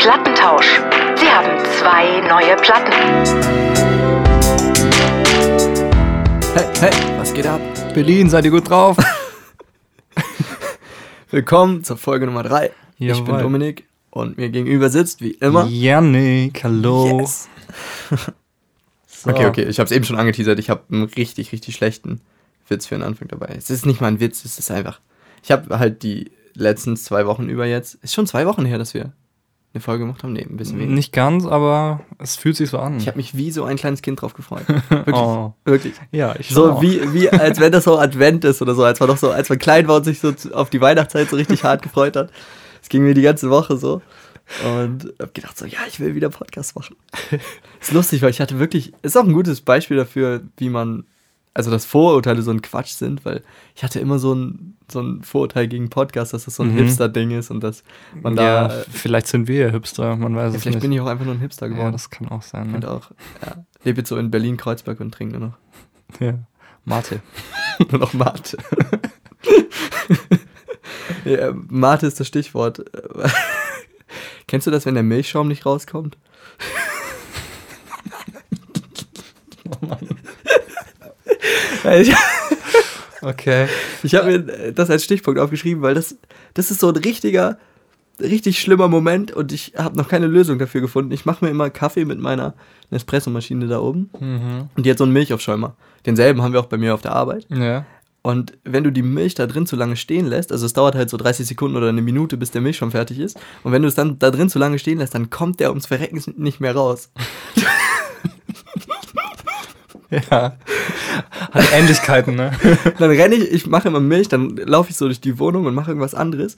Plattentausch. Sie haben zwei neue Platten. Hey, hey, was geht ab? Berlin, seid ihr gut drauf? Willkommen zur Folge Nummer 3. Ich bin. Dominik und mir gegenüber sitzt wie immer. Janik, hallo. Yes. So. Okay, okay, ich habe es eben schon angeteasert. Ich habe einen richtig, richtig schlechten Witz für den Anfang dabei. Es ist nicht mal ein Witz, es ist einfach. Ich habe halt die letzten zwei Wochen über jetzt. Ist schon zwei Wochen her, dass wir eine Folge gemacht haben. Nee, ein bisschen weniger. Nicht ganz, aber es fühlt sich so an. Ich habe mich wie so ein kleines Kind drauf gefreut. Wirklich. Oh. Wirklich. ja, ich So auch. wie, wie, als wenn das so Advent ist oder so, als man doch so, als man klein war und sich so auf die Weihnachtszeit so richtig hart gefreut hat. Es ging mir die ganze Woche so. Und hab gedacht so, ja, ich will wieder Podcast machen. ist lustig, weil ich hatte wirklich, ist auch ein gutes Beispiel dafür, wie man, also dass Vorurteile so ein Quatsch sind, weil ich hatte immer so ein, so ein Vorurteil gegen Podcast, dass das so ein Mhm. Hipster-Ding ist und dass man ja, da, äh, vielleicht sind wir ja Hipster, man weiß ja, es vielleicht nicht. bin ich auch einfach nur ein Hipster ja, geworden. das kann auch sein. und Ne? auch, ja, lebe jetzt so in Berlin-Kreuzberg und trinke nur noch. Ja. Mate. Nur noch Mate. ja, Mate ist das Stichwort. Kennst du das, wenn der Milchschaum nicht rauskommt? Oh Mann. Okay. ich habe mir das als Stichpunkt aufgeschrieben, weil das, das ist so ein richtiger, richtig schlimmer Moment und ich habe noch keine Lösung dafür gefunden. Ich mache mir immer Kaffee mit meiner Nespresso-Maschine da oben Mhm. und die hat so einen Milchaufschäumer. Denselben haben wir auch bei mir auf der Arbeit. Ja. Und wenn du die Milch da drin zu lange stehen lässt, also es dauert halt so 30 Sekunden oder eine Minute, bis der Milch schon fertig ist, und wenn du es dann da drin zu lange stehen lässt, dann kommt der ums Verrecken nicht mehr raus. Ja. Hat Ähnlichkeiten, ne? Dann renne ich, ich mache immer Milch, dann laufe ich so durch die Wohnung und mache irgendwas anderes.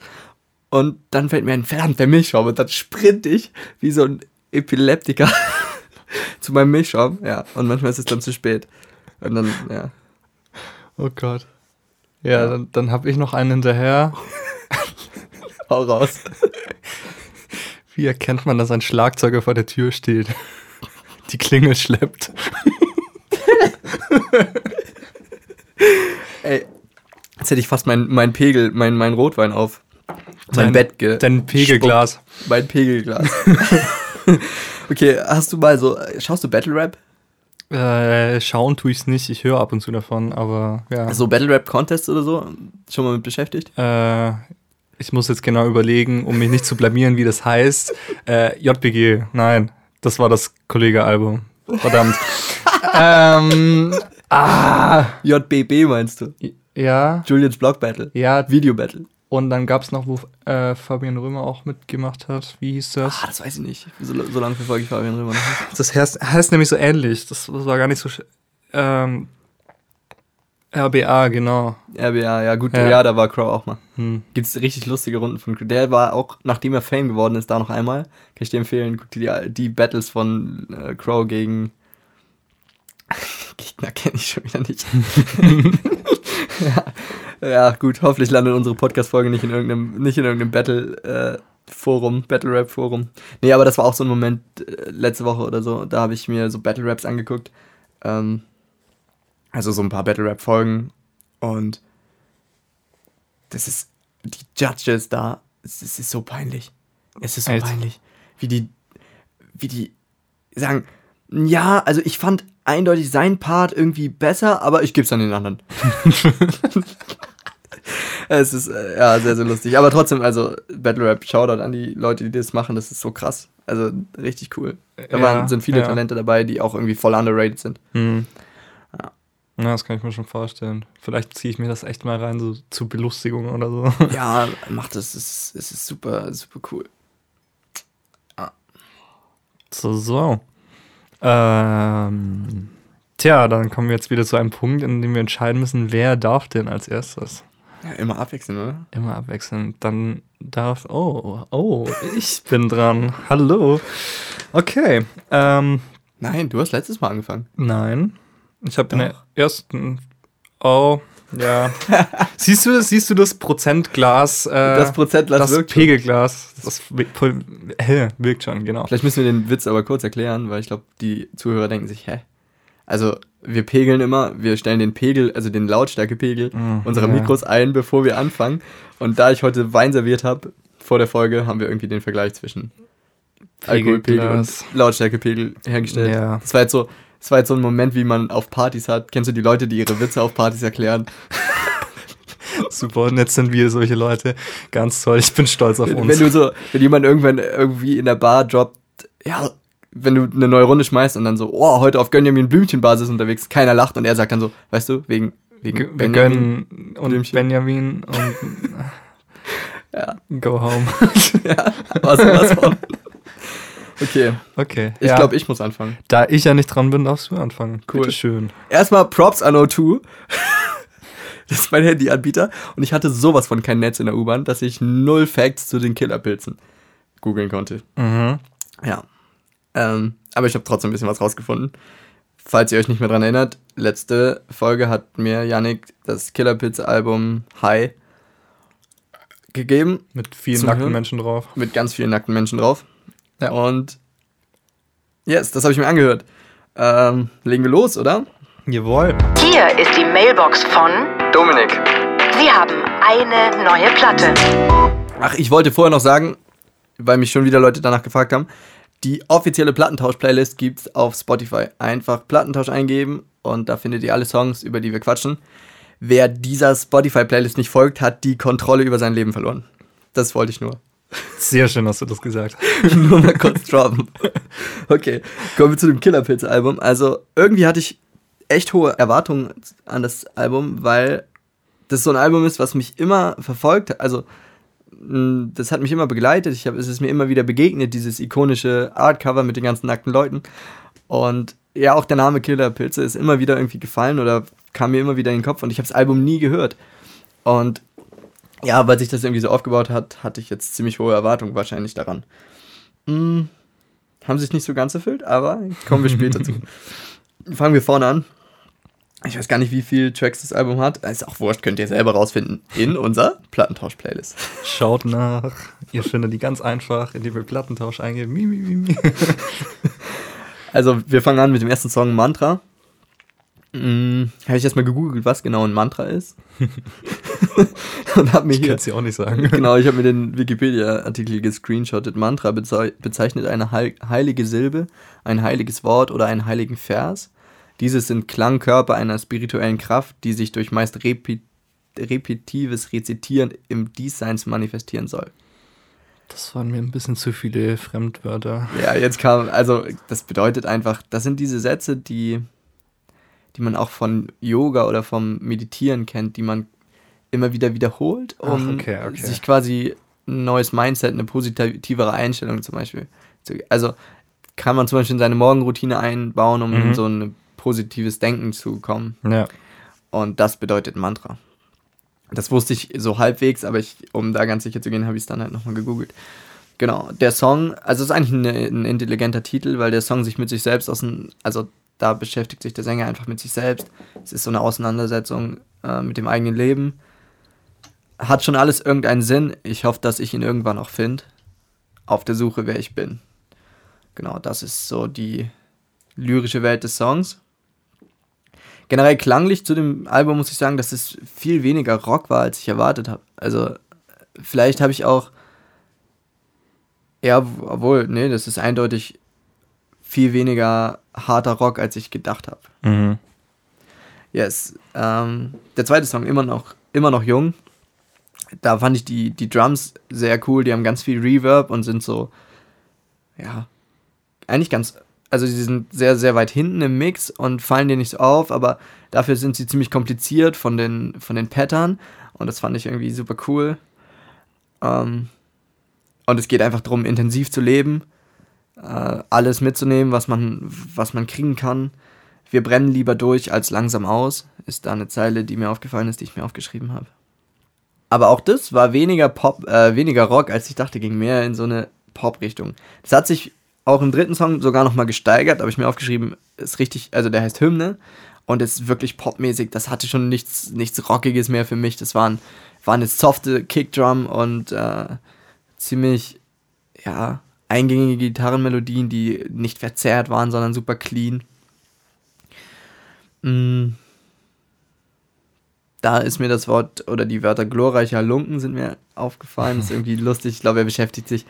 Und dann fällt mir ein, verdammt, der Milchschaum. Und dann sprinte ich wie so ein Epileptiker zu meinem Milchschaum. Ja, und manchmal ist es dann zu spät. Und dann, ja. Oh Gott. Ja, dann, dann habe ich noch einen hinterher. Hau raus. Wie erkennt man, dass ein Schlagzeuger vor der Tür steht? Die Klingel schleppt. Ey, jetzt hätte ich fast mein, mein Pegel, mein, mein Rotwein auf mein Dein- Bett ge Dein Pegelglas. Mein Pegelglas. okay, hast du mal so, schaust du Battle Rap? Äh, schauen tue ich's nicht. Ich höre ab und zu davon, aber ja. So Battle Rap Contests oder so? Schon mal mit beschäftigt? Äh, ich muss jetzt genau überlegen, um mich nicht zu blamieren, wie das heißt. Äh, JPG, nein, das war das Kollege-Album. Verdammt. ähm, ah, JBB meinst du? ja, Julians Block Battle. ja. Video Battle. Und dann gab's noch, wo äh, Fabian Römer auch mitgemacht hat. Wie hieß das? Ah, das weiß ich nicht. So, so lange verfolge ich Fabian Römer noch nicht. Das heißt, heißt nämlich so ähnlich. Das, das war gar nicht so. Ähm, RBA, genau. RBA, ja gut, Ja. ja, da war Crow auch mal. Hm. Gibt's richtig lustige Runden von Crow. Der war auch, nachdem er Fame geworden ist, da noch einmal. Kann ich dir empfehlen, guck dir die, die Battles von äh, Crow gegen Gegner kenne ich schon wieder nicht. ja. ja, gut, hoffentlich landet unsere Podcast-Folge nicht in irgendeinem, nicht in irgendeinem Battle-Forum, Battle-Rap-Forum. Nee, aber das war auch so ein Moment äh, letzte Woche oder so. Da habe ich mir so Battle-Raps angeguckt. Ähm, also so ein paar Battle-Rap-Folgen. Und das ist, die Judges da, es, ist so peinlich. Es ist so Echt? peinlich. Wie die, wie die sagen, ja, also ich fand eindeutig seinen Part irgendwie besser, aber ich gebe es an den anderen. es ist, äh, ja, sehr, sehr lustig. Aber trotzdem, also Battle Rap, Shoutout an die Leute, die das machen, das ist so krass. Also richtig cool. Da Ja, waren, sind viele ja. Talente dabei, die auch irgendwie voll underrated sind. Hm. Ja. Das kann ich mir schon vorstellen. Vielleicht ziehe ich mir das echt mal rein, so zur Belustigung oder so. Ja, macht das, es ist, es ist super, super cool. So, so. Ähm, tja, dann kommen wir jetzt wieder zu einem Punkt, in dem wir entscheiden müssen, wer darf denn als erstes. Ja, immer abwechselnd, oder? Immer abwechselnd. Dann darf. Oh, oh, ich bin dran. Hallo. Okay. Ähm, Nein, du hast letztes Mal angefangen. nein. Ich habe in der Doch. ersten. Oh, ja. siehst du das? Siehst du das Prozentglas? Äh, Das Prozentglas das wirkt schon. Pegelglas. Das wi- voll- hä, wirkt schon, genau. Vielleicht müssen wir den Witz aber kurz erklären, weil ich glaube, die Zuhörer denken sich, hä? Also, wir pegeln immer, wir stellen den Pegel, also den Lautstärkepegel Mhm, unserer ja. Mikros ein, bevor wir anfangen. Und da ich heute Wein serviert habe, vor der Folge, haben wir irgendwie den Vergleich zwischen Alkoholpegel und. Lautstärkepegel hergestellt. Ja. Das war jetzt so, das war jetzt so ein Moment, wie man auf Partys hat. Kennst du die Leute, die ihre Witze auf Partys erklären? Super, und jetzt sind wir solche Leute. Ganz toll, ich bin stolz auf uns. Wenn du so, wenn jemand irgendwann irgendwie in der Bar droppt, ja, wenn du eine neue Runde schmeißt und dann so, oh, heute auf Gönjamin Blümchenbasis unterwegs, keiner lacht und er sagt dann so, weißt du, wegen, wegen G- wir Benjamin. gönnen und Blümchen. Benjamin und Ja. go home. ja, was, was von. Okay, Okay. ich ja. glaube, ich muss anfangen. Da ich ja nicht dran bin, darfst du anfangen. Cool. Bitteschön. Erstmal Props an O2. Das ist mein Handyanbieter. Und ich hatte sowas von kein Netz in der U-Bahn, dass ich null Facts zu den Killerpilzen googeln konnte. Mhm. Ja. Ähm, aber ich habe trotzdem ein bisschen was rausgefunden. Falls ihr euch nicht mehr dran erinnert, letzte Folge hat mir Yannick das Killerpilze-Album High gegeben. Mit vielen nackten? Menschen drauf. Mit ganz vielen nackten Menschen drauf. Ja. Und yes, das habe ich mir angehört. Ähm, legen wir los, oder? Jawohl. Hier ist die Mailbox von Dominik. Sie haben eine neue Platte. Ach, ich wollte vorher noch sagen, weil mich schon wieder Leute danach gefragt haben, die offizielle Plattentausch-Playlist gibt's auf Spotify. Einfach Plattentausch eingeben und da findet ihr alle Songs, über die wir quatschen. Wer dieser Spotify-Playlist nicht folgt, hat die Kontrolle über sein Leben verloren. Das wollte ich nur. Sehr schön, hast du das gesagt. nur mal kurz droppen. Okay, kommen wir zu dem Killerpilz-Album. Also, irgendwie hatte ich echt hohe Erwartungen an das Album, weil das so ein Album ist, was mich immer verfolgt hat. Also, das hat mich immer begleitet. Ich hab, es ist mir immer wieder begegnet, dieses ikonische Artcover mit den ganzen nackten Leuten. Und ja, auch der Name Killerpilze ist immer wieder irgendwie gefallen oder kam mir immer wieder in den Kopf und ich habe das Album nie gehört. Und ja, weil sich das irgendwie so aufgebaut hat, hatte ich jetzt ziemlich hohe Erwartungen wahrscheinlich daran. Hm, haben sich nicht so ganz erfüllt, aber kommen wir später zu. Fangen wir vorne an. Ich weiß gar nicht, wie viele Tracks das Album hat. Ist auch wurscht, könnt ihr selber rausfinden in unserer Plattentausch-Playlist. Schaut nach. Ihr findet die ganz einfach, indem ihr Plattentausch eingebt. Mi, mi, mi, mi. Also, wir fangen an mit dem ersten Song Mantra. Hm, habe ich erstmal gegoogelt, was genau ein Mantra ist. Und habe mir Ich hier kann es dir auch nicht sagen. Genau, ich habe mir den Wikipedia-Artikel gescreenshottet. Mantra bezei bezeichnet eine heil heilige Silbe, ein heiliges Wort oder einen heiligen Vers. Dieses sind Klangkörper einer spirituellen Kraft, die sich durch meist repi repetitives Rezitieren im Diesseins manifestieren soll. Das waren mir ein bisschen zu viele Fremdwörter. Ja, jetzt kam, also das bedeutet einfach, das sind diese Sätze, die, die man auch von Yoga oder vom Meditieren kennt, die man immer wieder wiederholt, Ach, um okay, okay. sich quasi ein neues Mindset, eine positivere Einstellung zum Beispiel. zu- Also kann man zum Beispiel in seine Morgenroutine einbauen, um Mhm. in so ein positives Denken zu kommen. Ja. Und das bedeutet Mantra. Das wusste ich so halbwegs, aber ich, um da ganz sicher zu gehen, habe ich es dann halt nochmal gegoogelt. Genau, der Song, also es ist eigentlich ein, ein intelligenter Titel, weil der Song sich mit sich selbst aus also da beschäftigt sich der Sänger einfach mit sich selbst. Es ist so eine Auseinandersetzung äh, mit dem eigenen Leben. Hat schon alles irgendeinen Sinn. Ich hoffe, dass ich ihn irgendwann auch finde. Auf der Suche, wer ich bin. Genau, das ist so die lyrische Welt des Songs. Generell klanglich zu dem Album muss ich sagen, dass es viel weniger Rock war, als ich erwartet habe. Also, vielleicht habe ich auch. Ja, obwohl, nee, das ist eindeutig viel weniger harter Rock, als ich gedacht habe. Mhm. Yes. Ähm, der zweite Song, immer noch, immer noch jung. Da fand ich die, die Drums sehr cool. Die haben ganz viel Reverb und sind so, ja, eigentlich ganz, also sie sind sehr, sehr weit hinten im Mix und fallen dir nicht so auf, aber dafür sind sie ziemlich kompliziert von den, von den Pattern und das fand ich irgendwie super cool. Ähm, und es geht einfach darum, intensiv zu leben, äh, alles mitzunehmen, was man, was man kriegen kann. Wir brennen lieber durch als langsam aus, ist da eine Zeile, die mir aufgefallen ist, die ich mir aufgeschrieben habe. Aber auch das war weniger Pop, äh, weniger Rock, als ich dachte, ging mehr in so eine Pop-Richtung. Das hat sich auch im dritten Song sogar nochmal gesteigert, habe ich mir aufgeschrieben, ist richtig, also der heißt Hymne und ist wirklich popmäßig. Das hatte schon nichts, nichts Rockiges mehr für mich. Das waren, war eine softe Kickdrum und äh, ziemlich, ja, eingängige Gitarrenmelodien, die nicht verzerrt waren, sondern super clean. Mm. Da ist mir das Wort oder die Wörter glorreicher Lunken sind mir aufgefallen. Das ist irgendwie lustig. Ich glaube, er beschäftigt sich.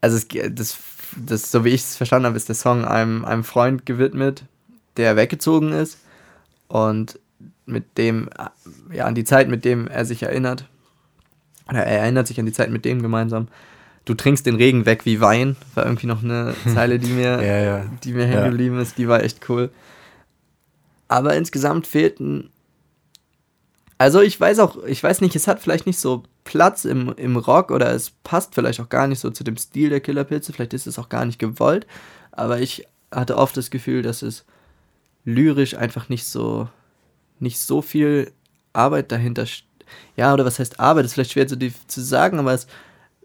Also, es, das das, so wie ich es verstanden habe, ist der Song einem, einem Freund gewidmet, der weggezogen ist und mit dem, ja, an die Zeit, mit dem er sich erinnert. Oder er erinnert sich an die Zeit mit dem gemeinsam. Du trinkst den Regen weg wie Wein, war irgendwie noch eine Zeile, die mir, Ja, ja. die mir hängen geblieben ist, die war echt cool. Aber insgesamt fehlten. Also ich weiß auch, ich weiß nicht, es hat vielleicht nicht so Platz im, im Rock oder es passt vielleicht auch gar nicht so zu dem Stil der Killerpilze, vielleicht ist es auch gar nicht gewollt, aber ich hatte oft das Gefühl, dass es lyrisch einfach nicht so, nicht so viel Arbeit dahinter, ja, oder was heißt Arbeit, ist vielleicht schwer zu, zu sagen, aber es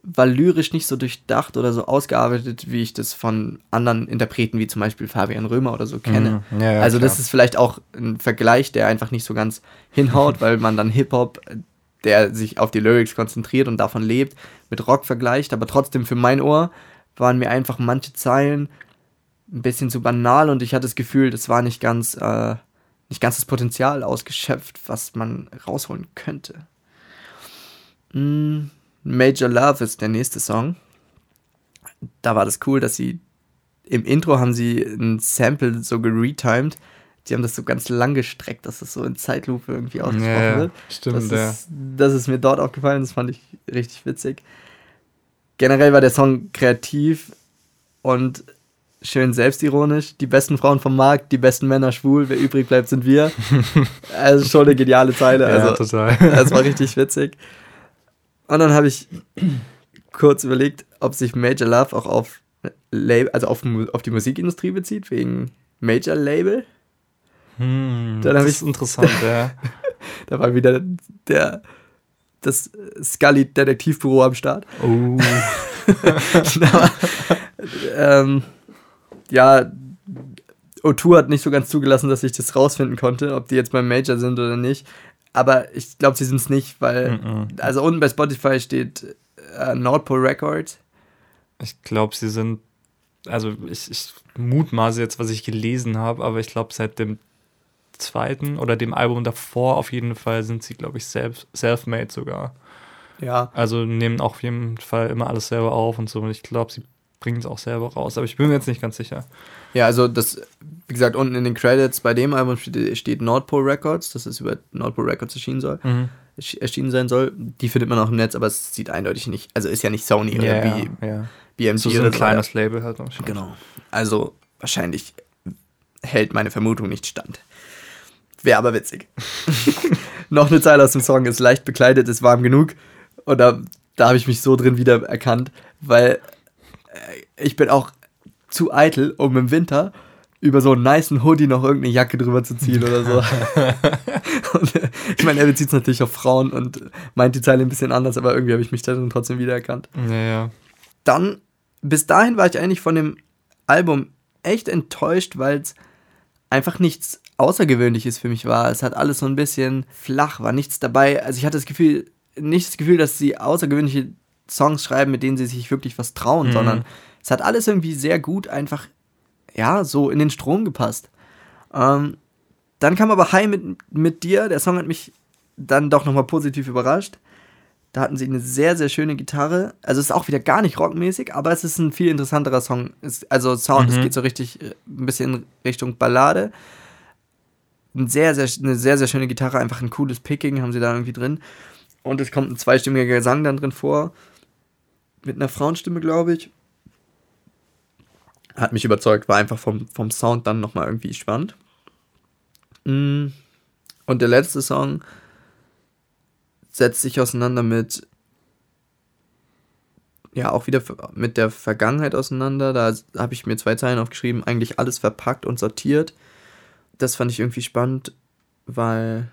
war lyrisch nicht so durchdacht oder so ausgearbeitet, wie ich das von anderen Interpreten, wie zum Beispiel Fabian Römer oder so kenne. Mhm. Ja, ja, also das klar. ist vielleicht auch ein Vergleich, der einfach nicht so ganz hinhaut, weil man dann Hip-Hop, der sich auf die Lyrics konzentriert und davon lebt, mit Rock vergleicht. Aber trotzdem für mein Ohr waren mir einfach manche Zeilen ein bisschen zu banal und ich hatte das Gefühl, das war nicht ganz, äh, nicht ganz das Potenzial ausgeschöpft, was man rausholen könnte. Mm, Major Love ist der nächste Song. Da war das cool, dass sie im Intro haben sie ein Sample so geretimed. Die haben das so ganz lang gestreckt, dass das so in Zeitlupe irgendwie ausgesprochen Ja, ja, wird. stimmt, das, ja. ist, das ist mir dort aufgefallen, das fand ich richtig witzig. Generell war der Song kreativ und schön selbstironisch. Die besten Frauen vom Markt, die besten Männer schwul, wer übrig bleibt, sind wir. also schon eine geniale Zeile. Ja, Also, total. das war richtig witzig. Und dann habe ich kurz überlegt, ob sich Major Love auch auf, Label, also auf, auf die Musikindustrie bezieht, wegen Major Label. Hm, Dann das ich- ist interessant, ja. Da war wieder der, das Scully-Detektivbüro am Start. Oh. Aber, ähm, ja, O2 hat nicht so ganz zugelassen, dass ich das rausfinden konnte, ob die jetzt beim Major sind oder nicht. Aber ich glaube, sie sind es nicht, weil, Mhm. also unten bei Spotify steht äh, Nordpol Records. Ich glaube, sie sind, also ich, ich mutmaße jetzt, was ich gelesen habe, aber ich glaube, seit dem zweiten oder dem Album davor auf jeden Fall sind sie, glaube ich, selbst self-made sogar. Ja, Also nehmen auch auf jeden Fall immer alles selber auf und so. Und ich glaube, sie bringen es auch selber raus. Aber ich bin mir jetzt nicht ganz sicher. Ja, also das, wie gesagt, unten in den Credits bei dem Album steht, steht Nordpol Records, dass es über Nordpol Records erschienen soll, ersch- erschienen sein soll. Die findet man auch im Netz, aber es sieht eindeutig nicht, also ist ja nicht Sony oder Ja, B, ja. BMG So, so oder ein kleines Label halt. auch schon. Genau. Also wahrscheinlich hält meine Vermutung nicht stand. Wäre aber witzig. Noch eine Zeile aus dem Song ist leicht bekleidet, ist warm genug. Und da, da habe ich mich so drin wieder erkannt, weil ich bin auch zu eitel, um im Winter über so einen nicen Hoodie noch irgendeine Jacke drüber zu ziehen oder so. und, äh, ich meine, er bezieht es natürlich auf Frauen und meint die Zeile ein bisschen anders, aber irgendwie habe ich mich da dann trotzdem wiedererkannt Ja, ja. dann, bis dahin war ich eigentlich von dem Album echt enttäuscht, weil es einfach nichts Außergewöhnliches für mich war. Es hat alles so ein bisschen flach, war nichts dabei. Also ich hatte das Gefühl, nicht das Gefühl, dass sie außergewöhnliche Songs schreiben, mit denen sie sich wirklich was trauen, Mhm. sondern es hat alles irgendwie sehr gut einfach, ja, so in den Strom gepasst. Ähm, dann kam aber Hi mit, mit dir. Der Song hat mich dann doch nochmal positiv überrascht. Da hatten sie eine sehr, sehr schöne Gitarre. Also es ist auch wieder gar nicht rockmäßig, aber es ist ein viel interessanterer Song. Es, also Sound, es Mhm. geht so richtig äh, ein bisschen in Richtung Ballade. Ein sehr, sehr, eine sehr, sehr schöne Gitarre, einfach ein cooles Picking haben sie da irgendwie drin. Und es kommt ein zweistimmiger Gesang dann drin vor. Mit einer Frauenstimme, glaube ich. Hat mich überzeugt, war einfach vom, vom Sound dann nochmal irgendwie spannend. Mm. Und der letzte Song setzt sich auseinander mit ja auch wieder mit der Vergangenheit auseinander. Da habe ich mir zwei Zeilen aufgeschrieben, eigentlich alles verpackt und sortiert. Das fand ich irgendwie spannend, weil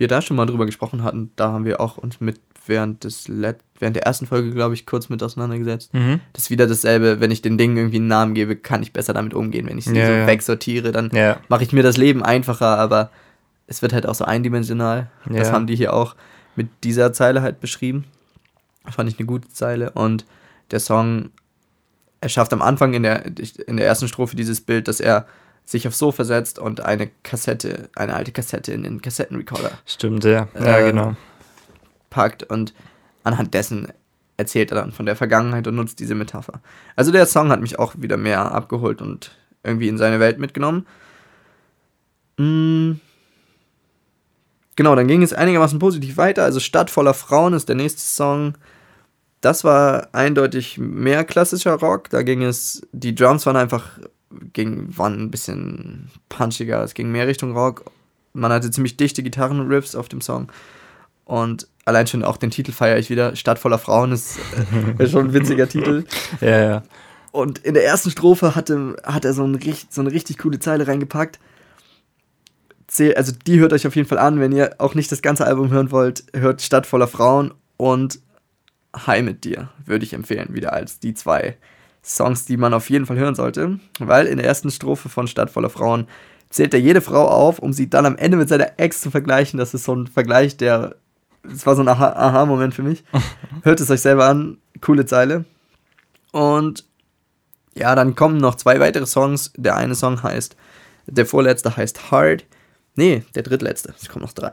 wir da schon mal drüber gesprochen hatten. Da haben wir auch uns mit während des Let während der ersten Folge, glaube ich, kurz mit auseinandergesetzt. Mhm. Das ist wieder dasselbe, wenn ich den Dingen irgendwie einen Namen gebe, kann ich besser damit umgehen. Wenn ich sie Ja, so ja. wegsortiere, dann Ja. mache ich mir das Leben einfacher, aber es wird halt auch so eindimensional. Das haben die hier auch mit dieser Zeile halt beschrieben. Fand ich eine gute Zeile. Und der Song, er schafft am Anfang in der, in der ersten Strophe dieses Bild, dass er sich aufs Sofa setzt und eine Kassette, eine alte Kassette in den Kassettenrecorder Stimmt, ja. Ja, Äh, genau. packt und anhand dessen erzählt er dann von der Vergangenheit und nutzt diese Metapher. Also der Song hat mich auch wieder mehr abgeholt und irgendwie in seine Welt mitgenommen. Mm. Genau, dann ging es einigermaßen positiv weiter. Also Stadt voller Frauen ist der nächste Song. Das war eindeutig mehr klassischer Rock. Da ging es, die Drums waren einfach, ging, waren ein bisschen punchiger. Es ging mehr Richtung Rock. Man hatte ziemlich dichte Gitarrenriffs auf dem Song. Und allein schon auch den Titel feiere ich wieder. Stadt voller Frauen ist, äh, schon ein witziger Titel. Ja, ja. Und in der ersten Strophe hatte, hat er so, ein, so eine richtig coole Zeile reingepackt. Also die hört euch auf jeden Fall an, wenn ihr auch nicht das ganze Album hören wollt, hört Stadt voller Frauen und High mit dir, würde ich empfehlen, wieder als die zwei Songs, die man auf jeden Fall hören sollte. Weil in der ersten Strophe von Stadt voller Frauen zählt er jede Frau auf, um sie dann am Ende mit seiner Ex zu vergleichen. Das ist so ein Vergleich, der. Das war so ein Aha- Aha-Moment für mich. Hört es euch selber an. Coole Zeile. Und ja, dann kommen noch zwei weitere Songs. Der eine Song heißt, der vorletzte heißt Hard. Nee, der drittletzte. Es kommen noch drei.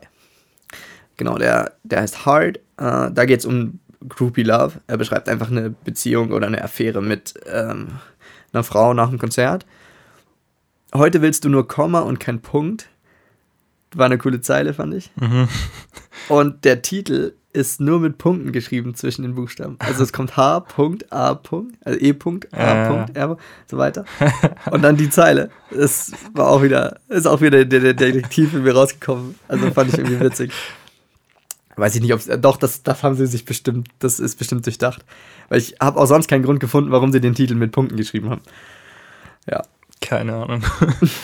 Genau, der, der heißt Hard. Äh, da geht es um Groupie Love. Er beschreibt einfach eine Beziehung oder eine Affäre mit ähm, einer Frau nach dem Konzert. Heute willst du nur Komma und kein Punkt. War eine coole Zeile, fand ich. Und der Titel ist nur mit Punkten geschrieben zwischen den Buchstaben. Also es kommt H, Punkt, A, Punkt, also E, Punkt, A, Ja. Punkt, R, so weiter. Und dann die Zeile. Das war auch wieder, ist auch wieder der, der Detektiv in mir rausgekommen. Also fand ich irgendwie witzig. Weiß ich nicht, ob es, doch, das, das haben sie sich bestimmt, das ist bestimmt durchdacht. Weil ich habe auch sonst keinen Grund gefunden, warum sie den Titel mit Punkten geschrieben haben. Ja. Keine Ahnung.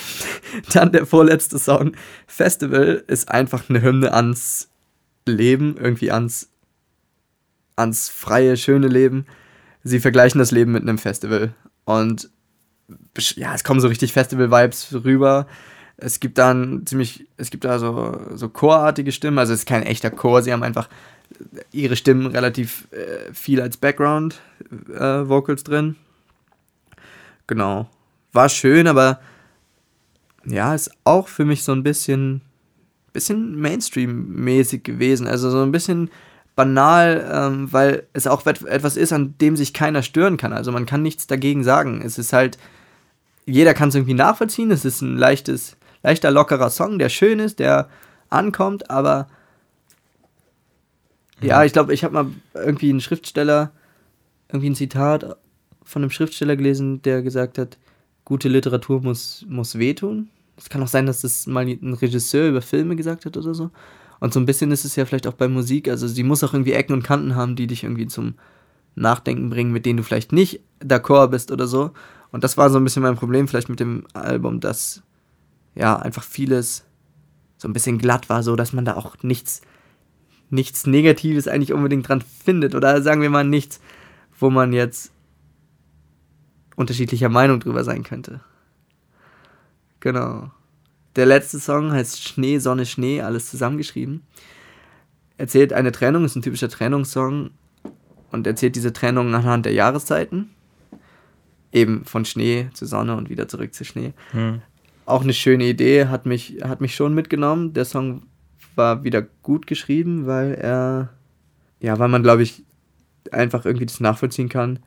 Dann der vorletzte Song. Festival ist einfach eine Hymne ans Leben, irgendwie ans, ans freie, schöne Leben. Sie vergleichen das Leben mit einem Festival. Und ja, es kommen so richtig Festival-Vibes rüber. Es gibt dann ziemlich, es gibt da so, so chorartige Stimmen. Also es ist kein echter Chor, sie haben einfach ihre Stimmen relativ äh, viel als Background-Vocals drin. Genau. War schön, aber ja, ist auch für mich so ein bisschen, bisschen Mainstream-mäßig gewesen. Also so ein bisschen banal, ähm, weil es auch et- etwas ist, an dem sich keiner stören kann. Also man kann nichts dagegen sagen. Es ist halt, jeder kann es irgendwie nachvollziehen. Es ist ein leichtes, leichter, lockerer Song, der schön ist, der ankommt, aber ja, ich glaube, ich habe mal irgendwie einen Schriftsteller, irgendwie ein Zitat von einem Schriftsteller gelesen, der gesagt hat, gute Literatur muss, muss wehtun. Es kann auch sein, dass das mal ein Regisseur über Filme gesagt hat oder so. Und so ein bisschen ist es ja vielleicht auch bei Musik. Also sie muss auch irgendwie Ecken und Kanten haben, die dich irgendwie zum Nachdenken bringen, mit denen du vielleicht nicht d'accord bist oder so. Und das war so ein bisschen mein Problem vielleicht mit dem Album, dass ja einfach vieles so ein bisschen glatt war, so dass man da auch nichts, nichts Negatives eigentlich unbedingt dran findet. Oder sagen wir mal nichts, wo man jetzt unterschiedlicher Meinung drüber sein könnte. Genau. Der letzte Song heißt Schnee, Sonne, Schnee, alles zusammengeschrieben. Erzählt eine Trennung, ist ein typischer Trennungssong und erzählt diese Trennung anhand der Jahreszeiten. Eben von Schnee zu Sonne und wieder zurück zu Schnee. Hm. Auch eine schöne Idee, hat mich, hat mich schon mitgenommen. Der Song war wieder gut geschrieben, weil er, ja, weil man, glaube ich, einfach irgendwie das nachvollziehen kann,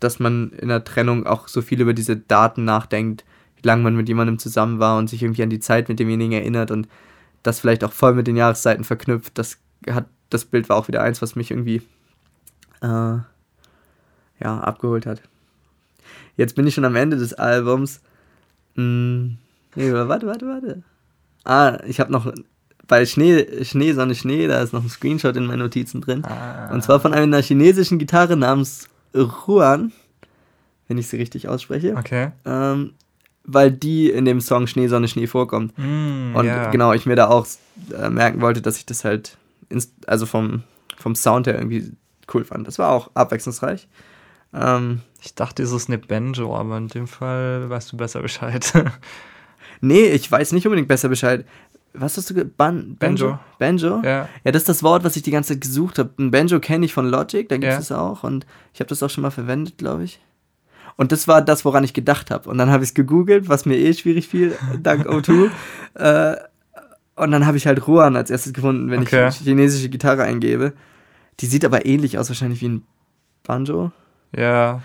dass man in der Trennung auch so viel über diese Daten nachdenkt, wie lange man mit jemandem zusammen war und sich irgendwie an die Zeit mit demjenigen erinnert und das vielleicht auch voll mit den Jahreszeiten verknüpft. Das hat, das Bild war auch wieder eins, was mich irgendwie äh, ja, abgeholt hat. Jetzt bin ich schon am Ende des Albums. Hm, nee, warte, warte, warte. Ah, ich habe noch bei Schnee, Schnee, Sonne, Schnee, da ist noch ein Screenshot in meinen Notizen drin. Ah. Und zwar von einer chinesischen Gitarre namens Ruan, wenn ich sie richtig ausspreche. Okay. Ähm, weil die in dem Song Schnee, Sonne, Schnee vorkommt. Mm, Und ja. genau, ich mir da auch äh, merken wollte, dass ich das halt, also vom, vom Sound her irgendwie cool fand. Das war auch abwechslungsreich. Ähm, Ich dachte, es ist eine Banjo, aber in dem Fall weißt du besser Bescheid. nee, ich weiß nicht unbedingt besser Bescheid. Was hast du ge Ban Banjo? Banjo? ja. Ja, das ist das Wort, was ich die ganze Zeit gesucht habe. Ein Banjo kenne ich von Logic, da gibt es Ja. auch. Und ich habe das auch schon mal verwendet, glaube ich. Und das war das, woran ich gedacht habe. Und dann habe ich es gegoogelt, was mir eh schwierig fiel, dank O2. äh, und dann habe ich halt Ruan als erstes gefunden, wenn Okay. ich chinesische Gitarre eingebe. Die sieht aber ähnlich aus, wahrscheinlich wie ein Banjo. Ja,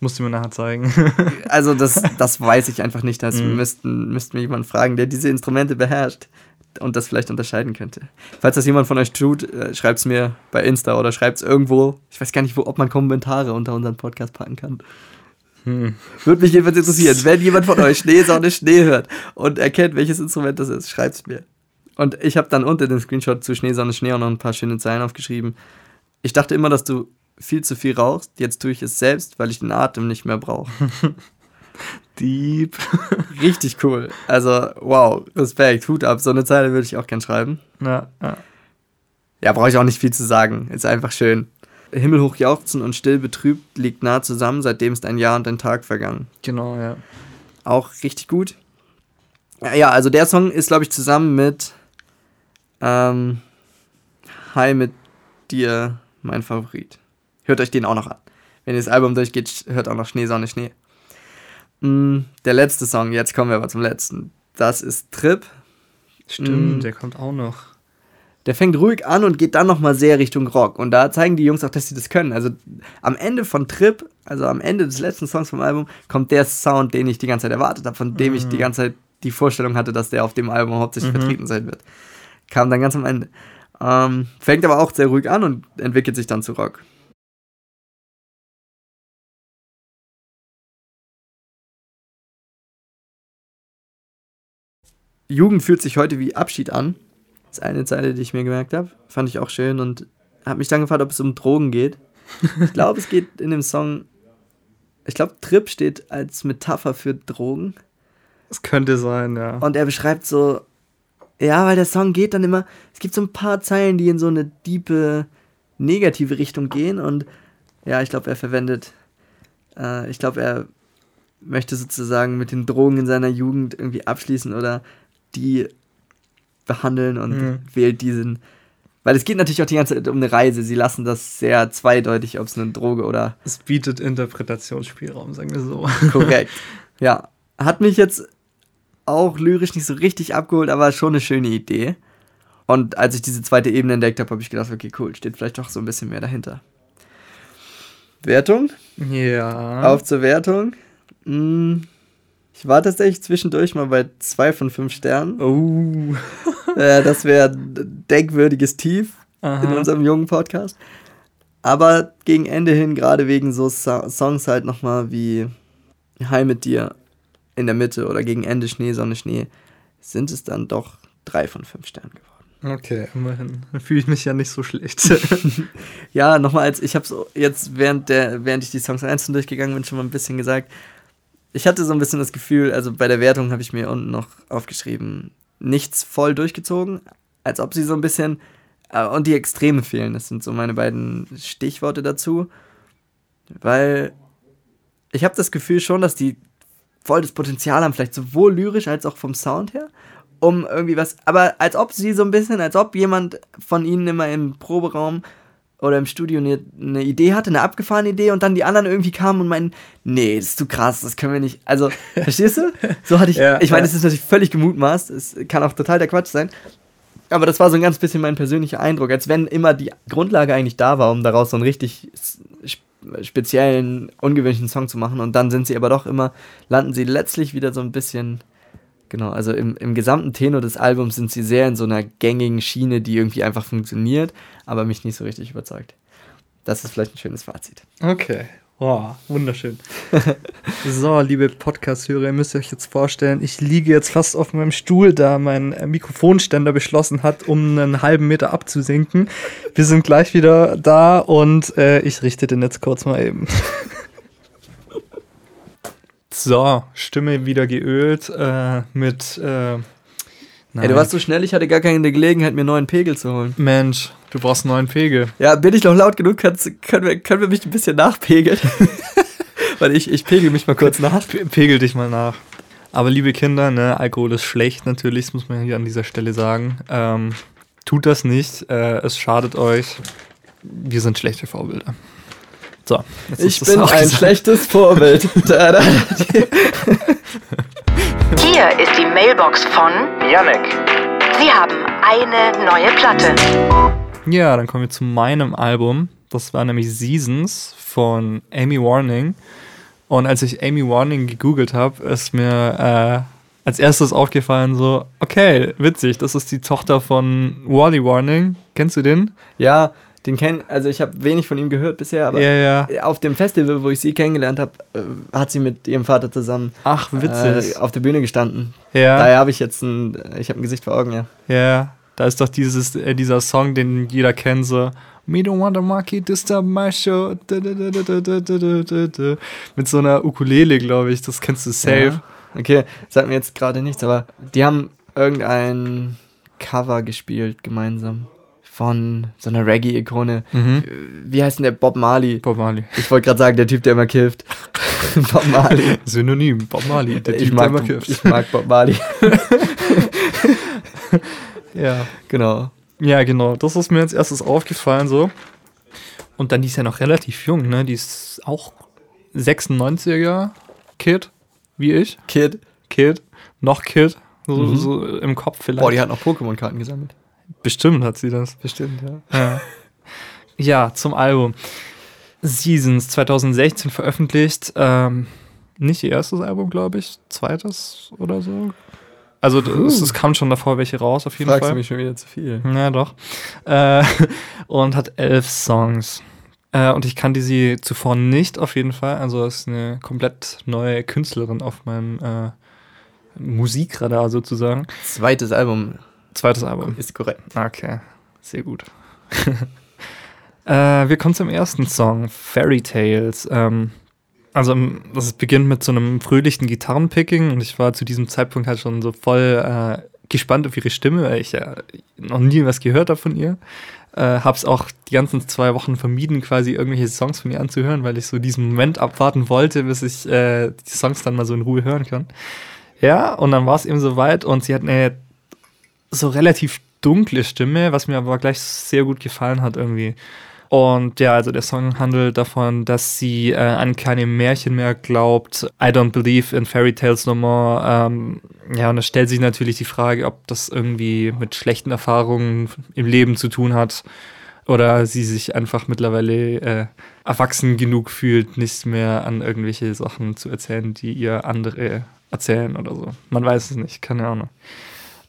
musst du mir nachher zeigen. Also das, das weiß ich einfach nicht. Das Mhm. müssten, müssten wir jemanden fragen, der diese Instrumente beherrscht und das vielleicht unterscheiden könnte. Falls das jemand von euch tut, schreibt es mir bei Insta oder schreibt es irgendwo. Ich weiß gar nicht, wo, ob man Kommentare unter unseren Podcast packen kann. Hm. Würde mich jedenfalls interessieren. Wenn jemand von euch Schnee, Sonne, Schnee hört und erkennt, welches Instrument das ist, schreibt es mir. Und ich habe dann unter dem Screenshot zu Schnee, Sonne, Schnee auch noch ein paar schöne Zeilen aufgeschrieben. Ich dachte immer, dass du viel zu viel rauchst. Jetzt tue ich es selbst, weil ich den Atem nicht mehr brauche. Dieb. Richtig cool. Also, wow, Respekt, Hut ab. So eine Zeile würde ich auch gern schreiben. Ja, ja. Ja, brauche ich auch nicht viel zu sagen. Ist einfach schön. Himmelhoch jauchzen und still betrübt liegt nah zusammen, seitdem ist ein Jahr und ein Tag vergangen. Genau, ja. Auch richtig gut. Ja, ja also der Song ist, glaube ich, zusammen mit ähm, Hi mit dir mein Favorit. Hört euch den auch noch an. Wenn ihr das Album durchgeht, hört auch noch Schnee, Sonne, Schnee. Mm, der letzte Song, jetzt kommen wir aber zum letzten. Das ist Trip. Stimmt, Mm. der kommt auch noch. Der fängt ruhig an und geht dann nochmal sehr Richtung Rock. Und da zeigen die Jungs auch, dass sie das können. Also am Ende von Trip, also am Ende des letzten Songs vom Album, kommt der Sound, den ich die ganze Zeit erwartet habe, von dem ich die ganze Zeit die Vorstellung hatte, dass der auf dem Album hauptsächlich Mhm. vertreten sein wird. Kam dann ganz am Ende. Ähm, fängt aber auch sehr ruhig an und entwickelt sich dann zu Rock. Jugend fühlt sich heute wie Abschied an. Das ist eine Zeile, die ich mir gemerkt habe. Fand ich auch schön und habe mich dann gefragt, ob es um Drogen geht. Ich glaube, es geht in dem Song. Ich glaube, Trip steht als Metapher für Drogen. Es könnte sein, ja. Und er beschreibt so. Ja, weil der Song geht dann immer. Es gibt so ein paar Zeilen, die in so eine diepe, negative Richtung gehen. Und ja, ich glaube, er verwendet. Äh, ich glaube, er möchte sozusagen mit den Drogen in seiner Jugend irgendwie abschließen oder die behandeln und Mhm. wählt diesen. Weil es geht natürlich auch die ganze Zeit um eine Reise. Sie lassen das sehr zweideutig, ob es eine Droge oder Es bietet Interpretationsspielraum, sagen wir so. korrekt. ja. Hat mich jetzt auch lyrisch nicht so richtig abgeholt, aber schon eine schöne Idee. Und als ich diese zweite Ebene entdeckt habe, habe ich gedacht, okay, cool, steht vielleicht doch so ein bisschen mehr dahinter. Wertung? Ja. Auf zur Wertung. Mm, Ich war tatsächlich zwischendurch mal bei zwei von fünf Sternen. Oh. Äh, das wäre ein denkwürdiges Tief in Aha. unserem jungen Podcast. Aber gegen Ende hin, gerade wegen so so Songs halt nochmal wie Hi mit dir in der Mitte oder gegen Ende Schnee, Sonne, Schnee, sind es dann doch drei von fünf Sternen geworden. Okay, immerhin. Dann fühle ich mich ja nicht so schlecht. Ja, nochmal als, ich habe so jetzt, während, der, während ich die Songs einzeln durchgegangen bin, schon mal ein bisschen gesagt, ich hatte so ein bisschen das Gefühl, also bei der Wertung habe ich mir unten noch aufgeschrieben, nichts voll durchgezogen, als ob sie so ein bisschen, äh, und die Extreme fehlen, das sind so meine beiden Stichworte dazu, weil ich habe das Gefühl schon, dass die voll das Potenzial haben, vielleicht sowohl lyrisch als auch vom Sound her, um irgendwie was, aber als ob sie so ein bisschen, als ob jemand von ihnen immer im Proberaum oder im Studio eine, eine Idee hatte, eine abgefahrene Idee und dann die anderen irgendwie kamen und meinten, nee, das ist zu krass, das können wir nicht. Also, verstehst du? So hatte ich, Ja, ich meine, ja. es ist natürlich völlig gemutmaßt, es kann auch total der Quatsch sein, aber das war so ein ganz bisschen mein persönlicher Eindruck, als wenn immer die Grundlage eigentlich da war, um daraus so einen richtig speziellen, ungewöhnlichen Song zu machen und dann sind sie aber doch immer, landen sie letztlich wieder so ein bisschen Genau, also im, im gesamten Tenor des Albums sind sie sehr in so einer gängigen Schiene, die irgendwie einfach funktioniert, aber mich nicht so richtig überzeugt. Das ist vielleicht ein schönes Fazit. Okay. Wow, wunderschön. so, liebe Podcast-Hörer, ihr müsst euch jetzt vorstellen, ich liege jetzt fast auf meinem Stuhl, da mein Mikrofonständer beschlossen hat, um einen halben Meter abzusinken. Wir sind gleich wieder da und äh, ich richte den jetzt kurz mal eben. so, Stimme wieder geölt äh, mit. Äh, Ey, nein. du warst so schnell, ich hatte gar keine Gelegenheit, mir neuen Pegel zu holen. Mensch, du brauchst einen neuen Pegel. Ja, bin ich noch laut genug? Kannst, können, wir, können wir mich ein bisschen nachpegeln? Weil ich, ich pegel mich mal kurz nach. Pe- Pegel dich mal nach. Aber liebe Kinder, ne, Alkohol ist schlecht natürlich, das muss man hier an dieser Stelle sagen. Ähm, tut das nicht, äh, es schadet euch. Wir sind schlechte Vorbilder. So, jetzt Ich bin auch ein gesagt. schlechtes Vorbild. Hier ist die Mailbox von Yannick, Sie haben eine neue Platte. Ja, dann kommen wir zu meinem Album. Das war nämlich Seasons von Amy Warning. Und als ich Amy Warning gegoogelt habe, ist mir äh, als erstes aufgefallen, so, okay, witzig, das ist die Tochter von Wally Warning. Kennst du den? Ja, den kennen, also ich habe wenig von ihm gehört bisher, aber ja, ja. auf dem Festival, wo ich sie kennengelernt habe, äh, hat sie mit ihrem Vater zusammen Ach. Äh, auf der Bühne gestanden. Ja. Daher habe ich jetzt ein, äh, ich habe ein Gesicht vor Augen, ja. Ja, da ist doch dieses, äh, dieser Song, den jeder kennt, so Me don't want a monkey disturb my show. Da, da, da, mit so einer Ukulele, glaube ich, das kennst du safe. Ja. Okay, sagt mir jetzt gerade nichts, aber die haben irgendein Cover gespielt gemeinsam von so einer Reggae-Ikone. Mhm. Wie heißt denn der Bob Marley? Bob Marley. Ich wollte gerade sagen, der Typ, der immer kifft. Bob Marley. Synonym. Bob Marley. Der ich, Typ, mag, der immer kifft. ich mag Bob Marley. Ja. genau. ja, genau. Das ist mir als erstes aufgefallen, so. Und dann, die ist ja noch relativ jung, ne? Die ist auch 96er Kid, wie ich. Kid. Kid. Noch Kid. So, Mhm. so im Kopf vielleicht. Boah, die hat noch Pokémon-Karten gesammelt. Bestimmt hat sie das. Bestimmt, ja. Ja. ja, zum Album. Seasons 2016 veröffentlicht. Ähm, nicht ihr erstes Album, glaube ich. Zweites oder so. Also es, es kam schon davor welche raus, auf jeden Fragst Fall. du mich schon wieder zu viel. Ja, doch. Äh, und hat elf Songs. Äh, und ich kannte sie zuvor nicht, auf jeden Fall. Also ist eine komplett neue Künstlerin auf meinem äh, Musikradar sozusagen. Zweites Album Zweites Album. ist korrekt. Okay, sehr gut. äh, wir kommen zum ersten Song, Fairy Tales. Ähm, also ähm, das beginnt mit so einem fröhlichen Gitarrenpicking und ich war zu diesem Zeitpunkt halt schon so voll äh, gespannt auf ihre Stimme, weil ich ja noch nie was gehört habe von ihr. Äh, hab's auch die ganzen zwei Wochen vermieden, quasi irgendwelche Songs von ihr anzuhören, weil ich so diesen Moment abwarten wollte, bis ich äh, die Songs dann mal so in Ruhe hören kann. Ja, und dann war es eben soweit und sie hat eine so relativ dunkle Stimme, was mir aber gleich sehr gut gefallen hat irgendwie. Und ja, also der Song handelt davon, dass sie äh, an keine Märchen mehr glaubt. I don't believe in fairy tales no more. Ähm, ja, und da stellt sich natürlich die Frage, ob das irgendwie mit schlechten Erfahrungen im Leben zu tun hat oder sie sich einfach mittlerweile äh, erwachsen genug fühlt, nicht mehr an irgendwelche Sachen zu erzählen, die ihr andere erzählen oder so. Man weiß es nicht, keine Ahnung.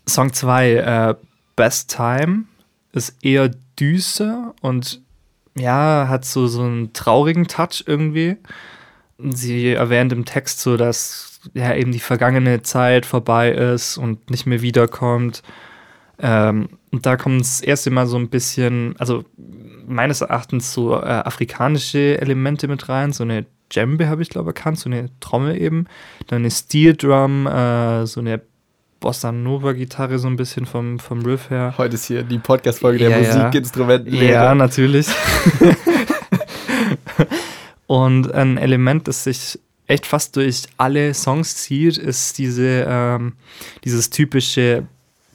Song 2, äh, Best Time, ist eher düster und ja, hat so, so einen traurigen Touch irgendwie. Sie erwähnt im Text so, dass ja eben die vergangene Zeit vorbei ist und nicht mehr wiederkommt. Ähm, und da kommt das erste Mal so ein bisschen, also meines Erachtens so äh, afrikanische Elemente mit rein. So eine Djembe habe ich glaube erkannt, so eine Trommel eben. Dann eine Steel Drum, äh, so eine Bossa Nova Gitarre so ein bisschen vom, vom Riff her. Heute ist hier die Podcast-Folge der Ja, ja. Musikinstrumenten. Ja, natürlich. Und ein Element, das sich echt fast durch alle Songs zieht, ist diese, ähm, dieses typische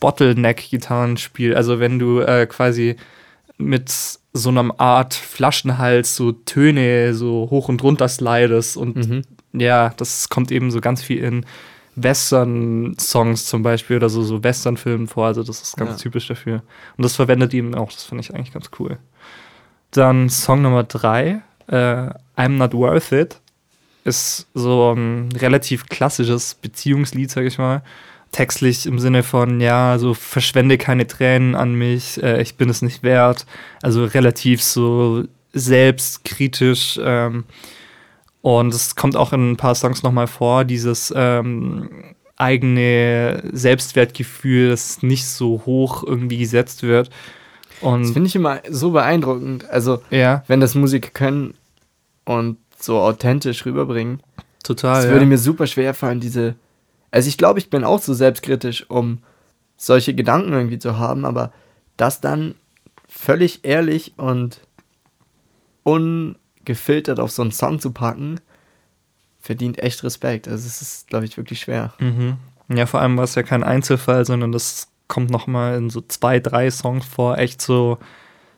Bottleneck-Gitarrenspiel. Also wenn du äh, quasi mit so einer Art Flaschenhals so Töne so hoch und runter slidest und Mhm. ja, das kommt eben so ganz viel in Western-Songs zum Beispiel oder so, so Western-Filmen vor. Also das ist ganz Ja. typisch dafür. Und das verwendet ihm auch. Das finde ich eigentlich ganz cool. Dann Song Nummer drei, äh, I'm Not Worth It, ist so ein relativ klassisches Beziehungslied, sag ich mal. Textlich im Sinne von, ja, so verschwende keine Tränen an mich, äh, ich bin es nicht wert. Also relativ so selbstkritisch. Ähm, und es kommt auch in ein paar Songs nochmal vor, dieses ähm, eigene Selbstwertgefühl, das nicht so hoch irgendwie gesetzt wird. Das Und finde ich immer so beeindruckend. Also, ja, wenn das Musiker können und so authentisch rüberbringen. total. Es ja. würde mir super schwer fallen, diese. Also, ich glaube, ich bin auch so selbstkritisch, um solche Gedanken irgendwie zu haben, aber das dann völlig ehrlich und ungefiltert auf so einen Song zu packen, verdient echt Respekt. Also, es ist, glaube ich, wirklich schwer. Mhm. Ja, vor allem war es ja kein Einzelfall, sondern das kommt noch mal in so zwei, drei Songs vor, echt so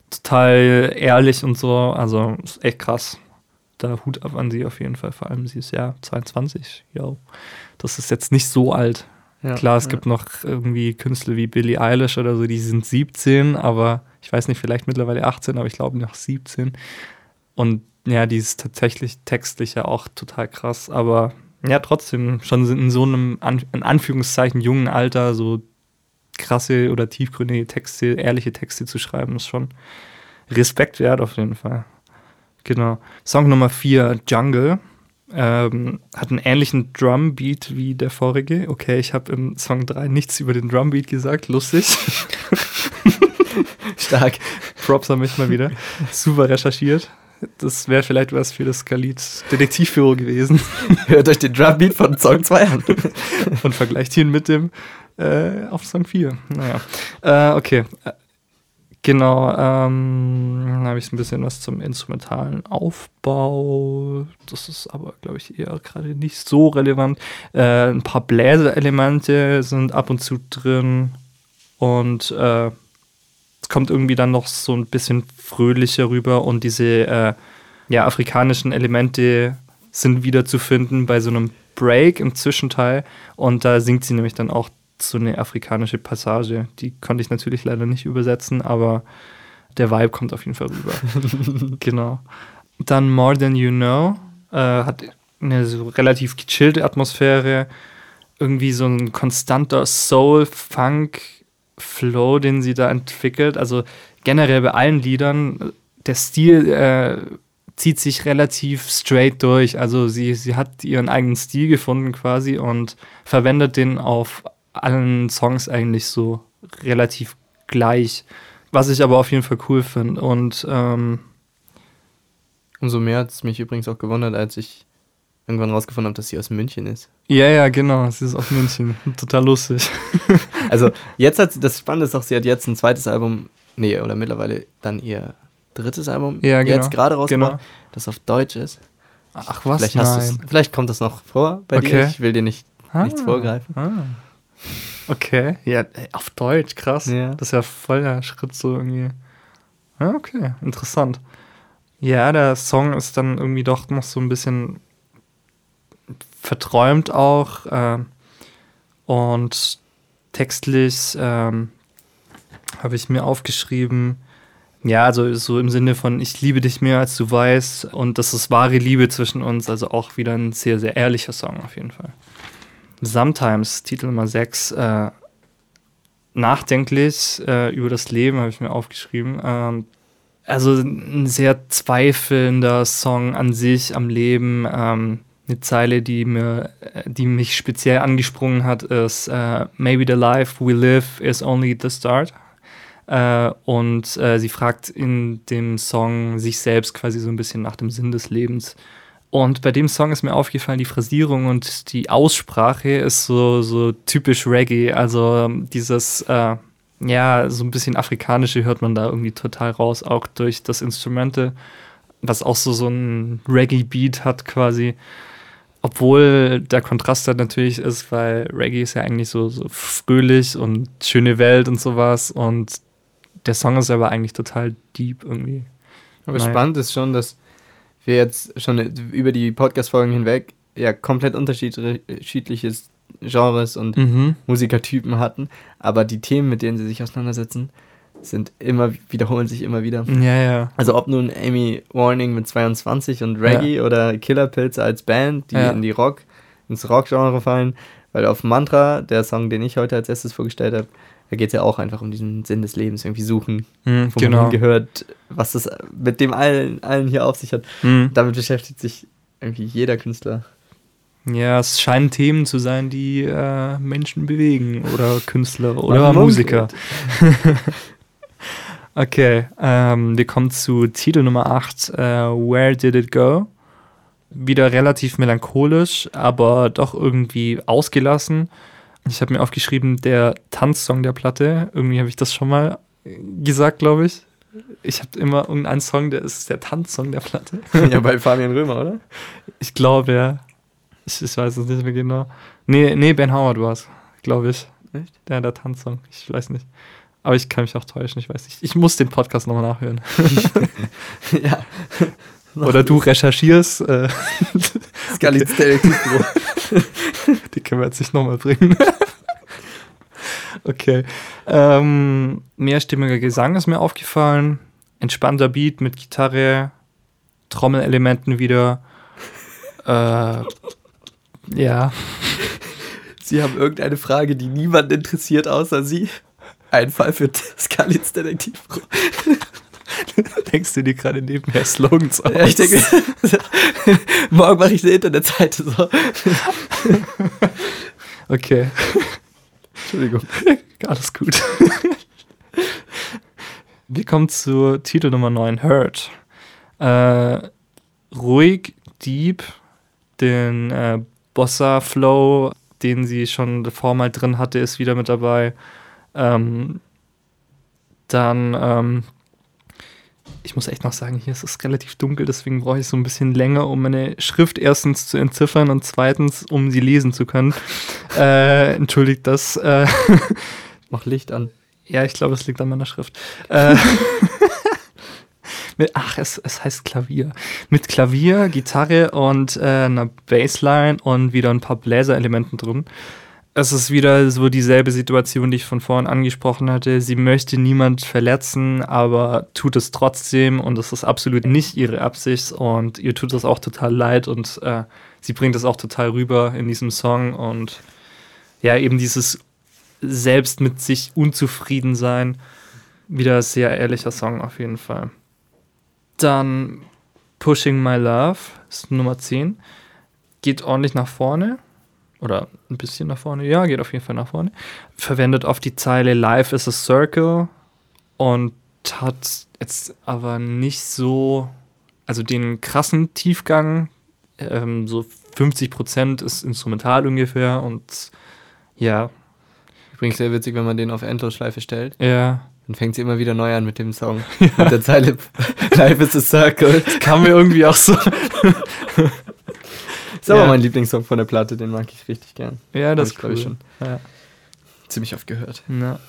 total ehrlich und so. Also ist echt krass. Da Hut ab an sie auf jeden Fall. Vor allem sie ist ja 22. Yo. Das ist jetzt nicht so alt. Ja, Klar, es ja. gibt noch irgendwie Künstler wie Billie Eilish oder so, die sind 17, aber ich weiß nicht, vielleicht mittlerweile 18, aber ich glaube noch 17. Und ja, die ist tatsächlich textlich ja auch total krass, aber ja, trotzdem schon in so einem, in Anführungszeichen, jungen Alter so krasse oder tiefgründige Texte, ehrliche Texte zu schreiben, ist schon Respekt wert auf jeden Fall. Genau. Song Nummer 4, Jungle. Ähm, hat einen ähnlichen Drumbeat wie der vorige. Okay, ich habe im Song 3 nichts über den Drumbeat gesagt. Lustig. Stark. Props an mich mal wieder. Super recherchiert. Das wäre vielleicht was für das Khalid Detektivbüro gewesen. Hört euch den Drumbeat von Song 2 an. Und vergleicht ihn mit dem äh, auf Song 4. Naja. Äh, okay. Äh, Genau, ähm, dann habe ich ein bisschen was zum instrumentalen Aufbau. Das ist aber, glaube ich, eher gerade nicht so relevant. Äh, ein paar Bläserelemente sind ab und zu drin. Und äh, kommt irgendwie dann noch so ein bisschen fröhlicher rüber. Und diese äh, ja, afrikanischen Elemente sind wieder zu finden bei so einem Break im Zwischenteil. Und da singt sie nämlich dann auch so eine afrikanische Passage. Die konnte ich natürlich leider nicht übersetzen, aber der Vibe kommt auf jeden Fall rüber. genau. Dann More Than You Know äh, hat eine so relativ gechillte Atmosphäre, irgendwie so ein konstanter Soul-Funk-Flow, den sie da entwickelt. Also generell bei allen Liedern, der Stil äh, zieht sich relativ straight durch. Also sie, sie hat ihren eigenen Stil gefunden quasi und verwendet den auf allen Songs eigentlich so relativ gleich. Was ich aber auf jeden Fall cool finde. Und ähm, Umso mehr hat es mich übrigens auch gewundert, als ich irgendwann rausgefunden habe, dass sie aus München ist. ja, ja, genau, es ist aus München. Total lustig. Also jetzt hat sie, das Spannende ist auch, sie hat jetzt ein zweites Album, nee, oder mittlerweile dann ihr drittes Album Ja, genau. jetzt gerade rausgebracht, Genau. das auf Deutsch ist. Ach was? Vielleicht, du's- vielleicht kommt das noch vor bei dir. Okay. Ich will dir nicht, nichts vorgreifen. Ah. Okay, ja, auf Deutsch, krass. Ja. Das ist ja voll der Schritt so irgendwie. Ja, okay, interessant. Ja, der Song ist dann irgendwie doch noch so ein bisschen verträumt auch ähm, und textlich ähm, habe ich mir aufgeschrieben, ja, also so im Sinne von ich liebe dich mehr als du weißt und das ist wahre Liebe zwischen uns, also auch wieder ein sehr, sehr ehrlicher Song auf jeden Fall. Sometimes, Titel Nummer 6, äh, nachdenklich äh, über das Leben habe ich mir aufgeschrieben. Ähm, also ein sehr zweifelnder Song an sich, am Leben. Ähm, eine Zeile, die, mir, äh, die mich speziell angesprungen hat, ist äh, Maybe the life we live is only the start. Äh, und äh, sie fragt in dem Song sich selbst quasi so ein bisschen nach dem Sinn des Lebens. Und bei dem Song ist mir aufgefallen, die Phrasierung und die Aussprache ist so, so typisch Reggae. Also dieses, äh, ja, so ein bisschen afrikanische hört man da irgendwie total raus, auch durch das Instrumente, was auch so, so ein Reggae-Beat hat quasi. Obwohl der Kontrast halt natürlich ist, weil Reggae ist ja eigentlich so, so fröhlich und schöne Welt und sowas. Und der Song ist aber eigentlich total deep irgendwie. Aber Naja. spannend ist schon, dass wir jetzt schon über die Podcast-Folgen hinweg ja komplett unterschiedliche Genres und Mhm. Musikertypen hatten, aber die Themen, mit denen sie sich auseinandersetzen, sind immer, wiederholen sich immer wieder. Ja, ja. Also ob nun Amy Warning mit 22 und Reggae oder Killer Pilze als Band, die Ja. in die Rock, ins Rock-Genre fallen, weil auf Mantra, der Song, den ich heute als erstes vorgestellt habe, da geht es ja auch einfach um diesen Sinn des Lebens, irgendwie suchen, Mhm, wo genau. man hingehört, was das mit dem allen, allen hier auf sich hat. Mhm. Damit beschäftigt sich irgendwie jeder Künstler. Ja, es scheinen Themen zu sein, die äh, Menschen bewegen oder Künstler oder Musiker. Okay, ähm, wir kommen zu Titel Nummer 8, äh, Where Did It Go? Wieder relativ melancholisch, aber doch irgendwie ausgelassen. Ich habe mir aufgeschrieben, der Tanzsong der Platte. Irgendwie habe ich das schon mal gesagt, glaube ich. Ich habe immer irgendeinen Song, der ist der Tanzsong der Platte. ja, bei Fabian Römer, oder? Ich glaube, ja. Ich, ich weiß es nicht mehr genau. Nee, nee Ben Howard war es, glaube ich. Echt? Der, der Tanzsong. Ich weiß nicht. Aber ich kann mich auch täuschen, ich weiß nicht. Ich muss den Podcast nochmal nachhören. ja. Oder du recherchierst. Äh, Detektivbüro. die können wir jetzt nicht nochmal bringen. Okay. Ähm, mehrstimmiger Gesang ist mir aufgefallen. Entspannter Beat mit Gitarre, Trommelelementen wieder. Äh, ja. Sie haben irgendeine Frage, die niemanden interessiert, außer Sie. Ein Fall für Skalins Detektiv. Denkst du dir gerade nebenher Slogans aus? Ja, ich denke, morgen mache ich eine Internetseite so. Okay, Entschuldigung. alles gut. Wir kommen zu Titel Nummer 9, Hurt. Äh, ruhig, deep, den äh, Bossa-Flow, den sie schon davor mal drin hatte, ist wieder mit dabei. Ähm, dann, ähm, ich muss echt noch sagen, hier ist es relativ dunkel, deswegen brauche ich so ein bisschen länger, um meine Schrift erstens zu entziffern und zweitens, um sie lesen zu können. äh, entschuldigt das. Äh, Mach Licht an. ja, ich glaube, es liegt an meiner Schrift. Äh, mit, ach, es, es heißt Klavier. Mit Klavier, Gitarre und äh, einer Bassline und wieder ein paar Bläserelementen drin. Es ist wieder so dieselbe Situation, die ich von vorhin angesprochen hatte. Sie möchte niemand verletzen, aber tut es trotzdem und es ist absolut nicht ihre Absicht und ihr tut das auch total leid und äh, sie bringt es auch total rüber in diesem Song und ja, eben dieses selbst mit sich unzufrieden sein. Wieder sehr ehrlicher Song auf jeden Fall. Dann Pushing My Love ist Nummer 10. Geht ordentlich nach vorne. Oder ein bisschen nach vorne. Ja, geht auf jeden Fall nach vorne. Verwendet oft die Zeile Life is a Circle und hat jetzt aber nicht so, also den krassen Tiefgang. Ähm, so 50% ist instrumental ungefähr und ja, Übrigens sehr witzig, wenn man den auf Endlosschleife stellt. ja. Dann fängt sie immer wieder neu an mit dem Song. Mit der Zeile Life is a Circle. Kam mir irgendwie auch so. Ist aber Ja. mein Lieblingssong von der Platte, den mag ich richtig gern. Ja, das ist cool. ich, schon. Ja. Ziemlich oft gehört. Ja.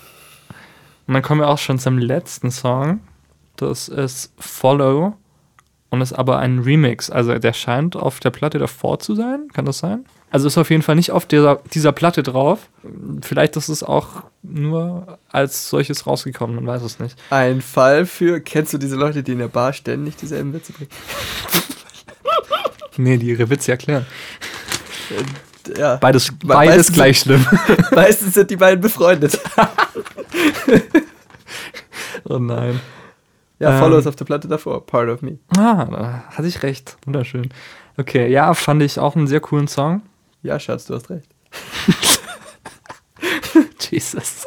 Und dann kommen wir auch schon zum letzten Song. Das ist Follow und ist aber ein Remix. Also der scheint auf der Platte davor zu sein. Kann das sein? Also ist auf jeden Fall nicht auf dieser, dieser Platte drauf. Vielleicht ist es auch nur als solches rausgekommen, man weiß es nicht. Ein Fall für, kennst du diese Leute, die in der Bar ständig dieselben Witze bringen? Nee, die ihre Witze erklären. Ja. Beides, beides meistens- gleich schlimm. Meistens sind die beiden befreundet. oh nein. Ja, Ähm. Follow ist auf der Platte davor. Part of me. Ah, da hatte ich recht. Wunderschön. Okay, ja, fand ich auch einen sehr coolen Song. Ja, Schatz, du hast recht. Jesus.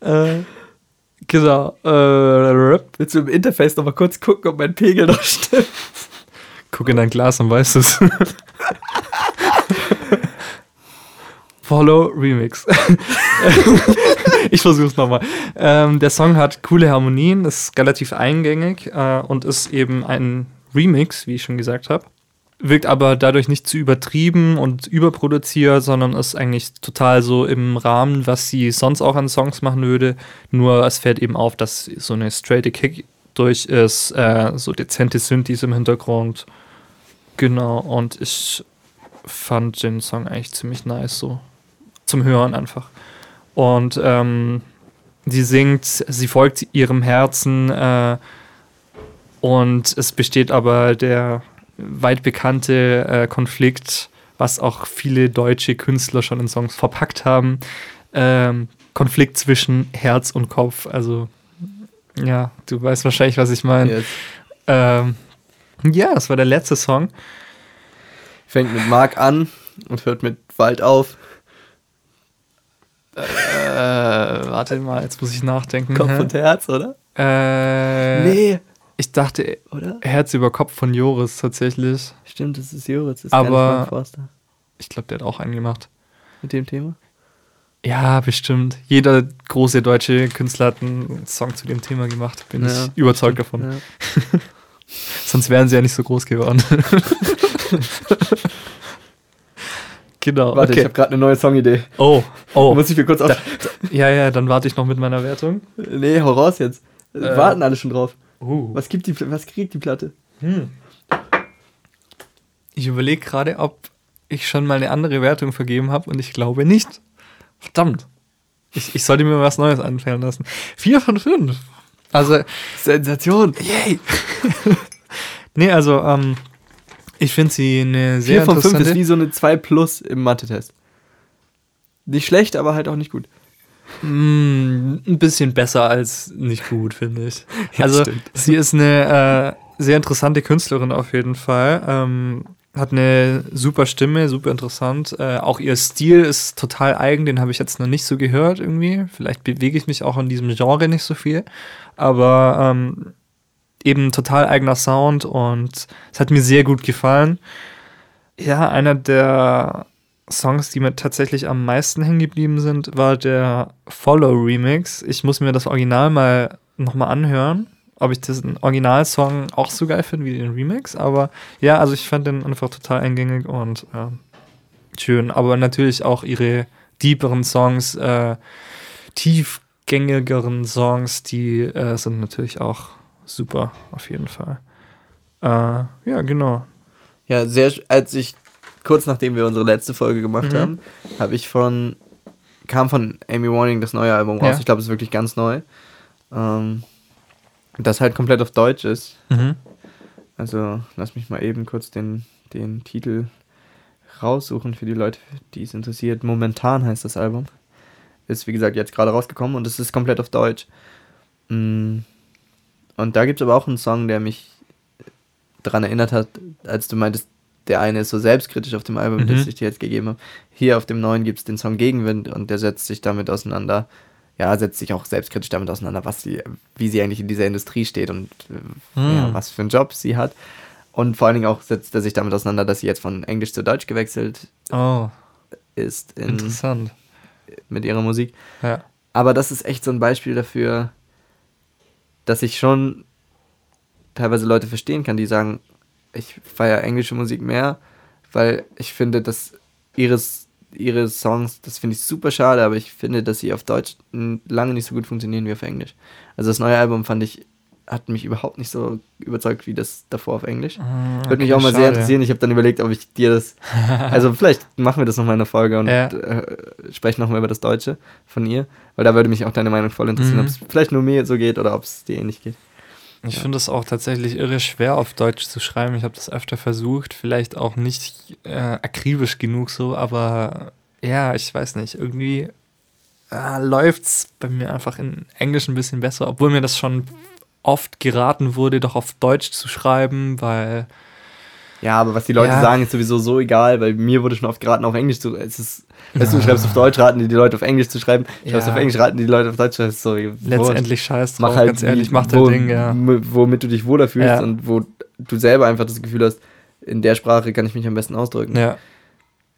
äh, genau. Äh, Willst du im Interface nochmal kurz gucken, ob mein Pegel noch stimmt? guck in dein Glas und weißt es. Follow Remix. ich versuch's nochmal. Ähm, der Song hat coole Harmonien, ist relativ eingängig äh, und ist eben ein Remix, wie ich schon gesagt habe. Wirkt aber dadurch nicht zu übertrieben und überproduziert, sondern ist eigentlich total so im Rahmen, was sie sonst auch an Songs machen würde. Nur es fällt eben auf, dass so eine straight Kick durch ist, äh, so dezente Synthes im Hintergrund. Genau, und ich fand den Song eigentlich ziemlich nice, so zum Hören einfach. Und ähm, sie singt, sie folgt ihrem Herzen äh, und es besteht aber der weit bekannte äh, Konflikt, was auch viele deutsche Künstler schon in Songs verpackt haben. Ähm, Konflikt zwischen Herz und Kopf. Also, ja, du weißt wahrscheinlich, was ich meine. Jetzt. Ähm, ja, das war der letzte Song. Fängt mit Mark an und hört mit Wald auf. Äh, warte mal, jetzt muss ich nachdenken. Kopf und Herz, oder? Äh, nee, Ich dachte oder? Herz über Kopf von Joris tatsächlich. Stimmt, das ist Joritz, das ist Aber- Forster. Ich glaube, der hat auch einen gemacht. Mit dem Thema? Ja, bestimmt. Jeder große deutsche Künstler hat einen Song zu dem Thema gemacht. Bin Ja, ich überzeugt davon. Ja. Sonst wären sie ja nicht so groß geworden. genau. Warte, ich okay. habe gerade eine neue Songidee. Oh, oh. Muss ich mir kurz auf. Ja, ja, dann warte ich noch mit meiner Wertung. Nee, hau raus jetzt. Äh. Warten alle schon drauf. Uh. Was, gibt die, was kriegt die Platte? Ich überlege gerade, ob ich schon mal eine andere Wertung vergeben habe und ich glaube nicht. Verdammt. Ich, ich sollte mir was Neues anfallen lassen. Vier von fünf. Also, Sensation. yay. nee, also, ähm, ich finde sie eine sehr 4 von 5 interessante. ist wie so eine 2 plus im Mathe-Test. Nicht schlecht, aber halt auch nicht gut. Mm, ein bisschen besser als nicht gut, finde ich. Ja, also, stimmt. sie ist eine äh, sehr interessante Künstlerin auf jeden Fall. Ähm, hat eine super Stimme, super interessant. Äh, auch ihr Stil ist total eigen, den habe ich jetzt noch nicht so gehört irgendwie. Vielleicht bewege ich mich auch in diesem Genre nicht so viel. Aber ähm, eben total eigener Sound und es hat mir sehr gut gefallen. Ja, einer der Songs, die mir tatsächlich am meisten hängen geblieben sind, war der Follow Remix. Ich muss mir das Original mal nochmal anhören, ob ich diesen Originalsong auch so geil finde wie den Remix. Aber ja, also ich fand den einfach total eingängig und äh, schön. Aber natürlich auch ihre deeperen Songs, äh, tiefgängigeren Songs, die äh, sind natürlich auch super, auf jeden Fall. Äh, ja, genau. Ja, sehr, als ich, kurz nachdem wir unsere letzte Folge gemacht Mhm. haben, habe ich von, kam von Amy Warning das neue Album raus. Ja. Ich glaube, es ist wirklich ganz neu. Ähm, das halt komplett auf Deutsch ist. Mhm. Also, lass mich mal eben kurz den, den Titel raussuchen für die Leute, die es interessiert. Momentan heißt das Album. Ist, wie gesagt, jetzt gerade rausgekommen und es ist komplett auf Deutsch. Mm. Und da gibt es aber auch einen Song, der mich daran erinnert hat, als du meintest, der eine ist so selbstkritisch auf dem Album, Mhm. das ich dir jetzt gegeben habe. Hier auf dem neuen gibt es den Song Gegenwind und der setzt sich damit auseinander. Ja, setzt sich auch selbstkritisch damit auseinander, was sie, wie sie eigentlich in dieser Industrie steht und äh, Hm. ja, was für einen Job sie hat. Und vor allen Dingen auch setzt er sich damit auseinander, dass sie jetzt von Englisch zu Deutsch gewechselt Oh, ist in, interessant. mit ihrer Musik. Ja. Aber das ist echt so ein Beispiel dafür, dass ich schon teilweise Leute verstehen kann, die sagen, ich feiere englische Musik mehr, weil ich finde, dass ihres, ihre Songs, das finde ich super schade, aber ich finde, dass sie auf Deutsch lange nicht so gut funktionieren wie auf Englisch. Also das neue Album fand ich, hat mich überhaupt nicht so überzeugt wie das davor auf Englisch. Würde mich auch mal sehr interessieren. Ich habe dann überlegt, ob ich dir das. Also, vielleicht machen wir das nochmal in der Folge und Ja. äh, sprechen nochmal über das Deutsche von ihr. Weil da würde mich auch deine Meinung voll interessieren, Mhm. ob es vielleicht nur mir so geht oder ob es dir ähnlich geht. Ich Ja. finde es auch tatsächlich irre schwer auf Deutsch zu schreiben. Ich habe das öfter versucht, vielleicht auch nicht äh, akribisch genug so, aber ja, ich weiß nicht, irgendwie äh, läuft es bei mir einfach in Englisch ein bisschen besser, obwohl mir das schon oft geraten wurde, doch auf Deutsch zu schreiben, weil Ja, aber was die Leute Ja. sagen, ist sowieso so egal, weil mir wurde schon oft geraten, auf Englisch zu. Es ist, weißt du, du schreibst auf Deutsch, raten die, die Leute auf Englisch zu schreiben. Schreibst Ja. auf Englisch, raten die, Leute auf Deutsch. Ist so, letztendlich scheiß drauf, mach halt, ganz ehrlich, mach dein wo, Ding, ja. Womit du dich wohler fühlst Ja. und wo du selber einfach das Gefühl hast, in der Sprache kann ich mich am besten ausdrücken. Ja,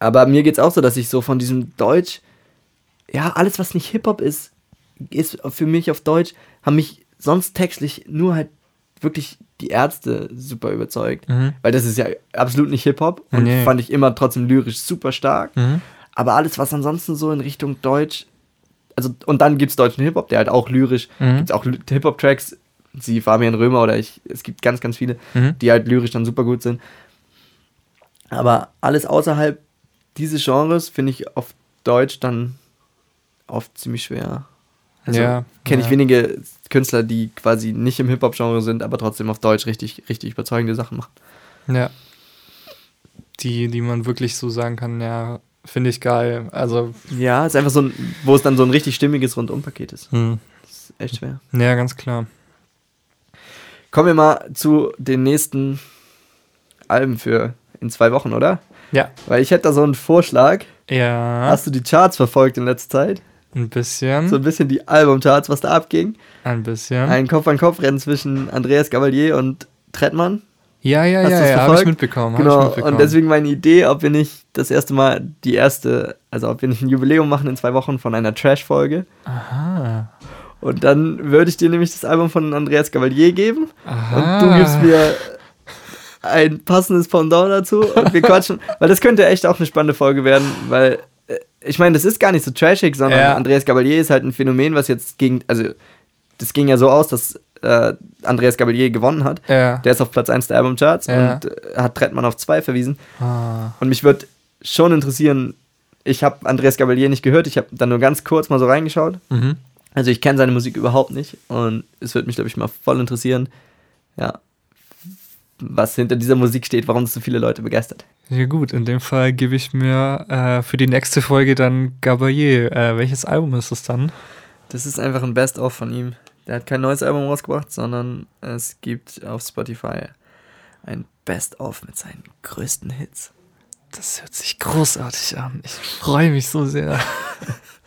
Aber mir geht's auch so, dass ich so von diesem Deutsch, ja, alles, was nicht Hip-Hop ist, ist für mich auf Deutsch, haben mich sonst textlich nur halt wirklich die Ärzte super überzeugt. Mhm. Weil das ist ja absolut nicht Hip-Hop und Nee. fand ich immer trotzdem lyrisch super stark. Mhm. Aber alles, was ansonsten so in Richtung Deutsch, also, und dann gibt's deutschen Hip-Hop, der halt auch lyrisch, Mhm. gibt's auch Ly- Hip-Hop-Tracks, sie Fabian Römer oder ich, es gibt ganz, ganz viele, Mhm. die halt lyrisch dann super gut sind. Aber alles außerhalb dieses Genres finde ich auf Deutsch dann oft ziemlich schwer. Also Ja, kenne ich ja. wenige Künstler, die quasi nicht im Hip-Hop-Genre sind, aber trotzdem auf Deutsch richtig, richtig überzeugende Sachen machen. ja. Die, die man wirklich so sagen kann, ja, finde ich geil. Also, Ja, ist einfach so ein, wo es dann so ein richtig stimmiges Rundumpaket ist. hm. Das ist echt schwer. ja, ganz klar. Kommen wir mal zu den nächsten Alben für in zwei Wochen, oder? Ja. Weil ich hätte da so einen Vorschlag. Ja, Hast du die Charts verfolgt in letzter Zeit? Ein bisschen. So ein bisschen die Albumcharts, was da abging. Ein bisschen. Ein Kopf-an-Kopf-Rennen zwischen Andreas Gavalier und Trettmann. ja, ja, Hast ja, ja, habe ich mitbekommen. hab ich Genau. mitbekommen. Und deswegen meine Idee, ob wir nicht das erste Mal die erste, also ob wir nicht ein Jubiläum machen in zwei Wochen von einer Trash-Folge. Aha. Und dann würde ich dir nämlich das Album von Andreas Gavalier geben. Aha. Und du gibst mir ein passendes Pendant dazu und wir quatschen. weil das könnte echt auch eine spannende Folge werden, weil ich meine, das ist gar nicht so trashig, sondern Ja. Andreas Gabalier ist halt ein Phänomen, was jetzt gegen, also das ging ja so aus, dass äh, Andreas Gabalier gewonnen hat. Ja. Der ist auf Platz 1 der Albumcharts Ja. und äh, hat Trettmann auf 2 verwiesen. Ah. Und mich würde schon interessieren, ich habe Andreas Gabalier nicht gehört, ich habe dann nur ganz kurz mal so reingeschaut. Mhm. Also ich kenne seine Musik überhaupt nicht und es würde mich, glaube ich, mal voll interessieren, ja, was hinter dieser Musik steht, warum es so viele Leute begeistert. Ja gut, in dem Fall gebe ich mir äh, für die nächste Folge dann Gabayé. Äh, welches Album ist es dann? Das ist einfach ein Best-of von ihm. Der hat kein neues Album rausgebracht, sondern es gibt auf Spotify ein Best-of mit seinen größten Hits. Das hört sich großartig an. Ich freue mich so sehr.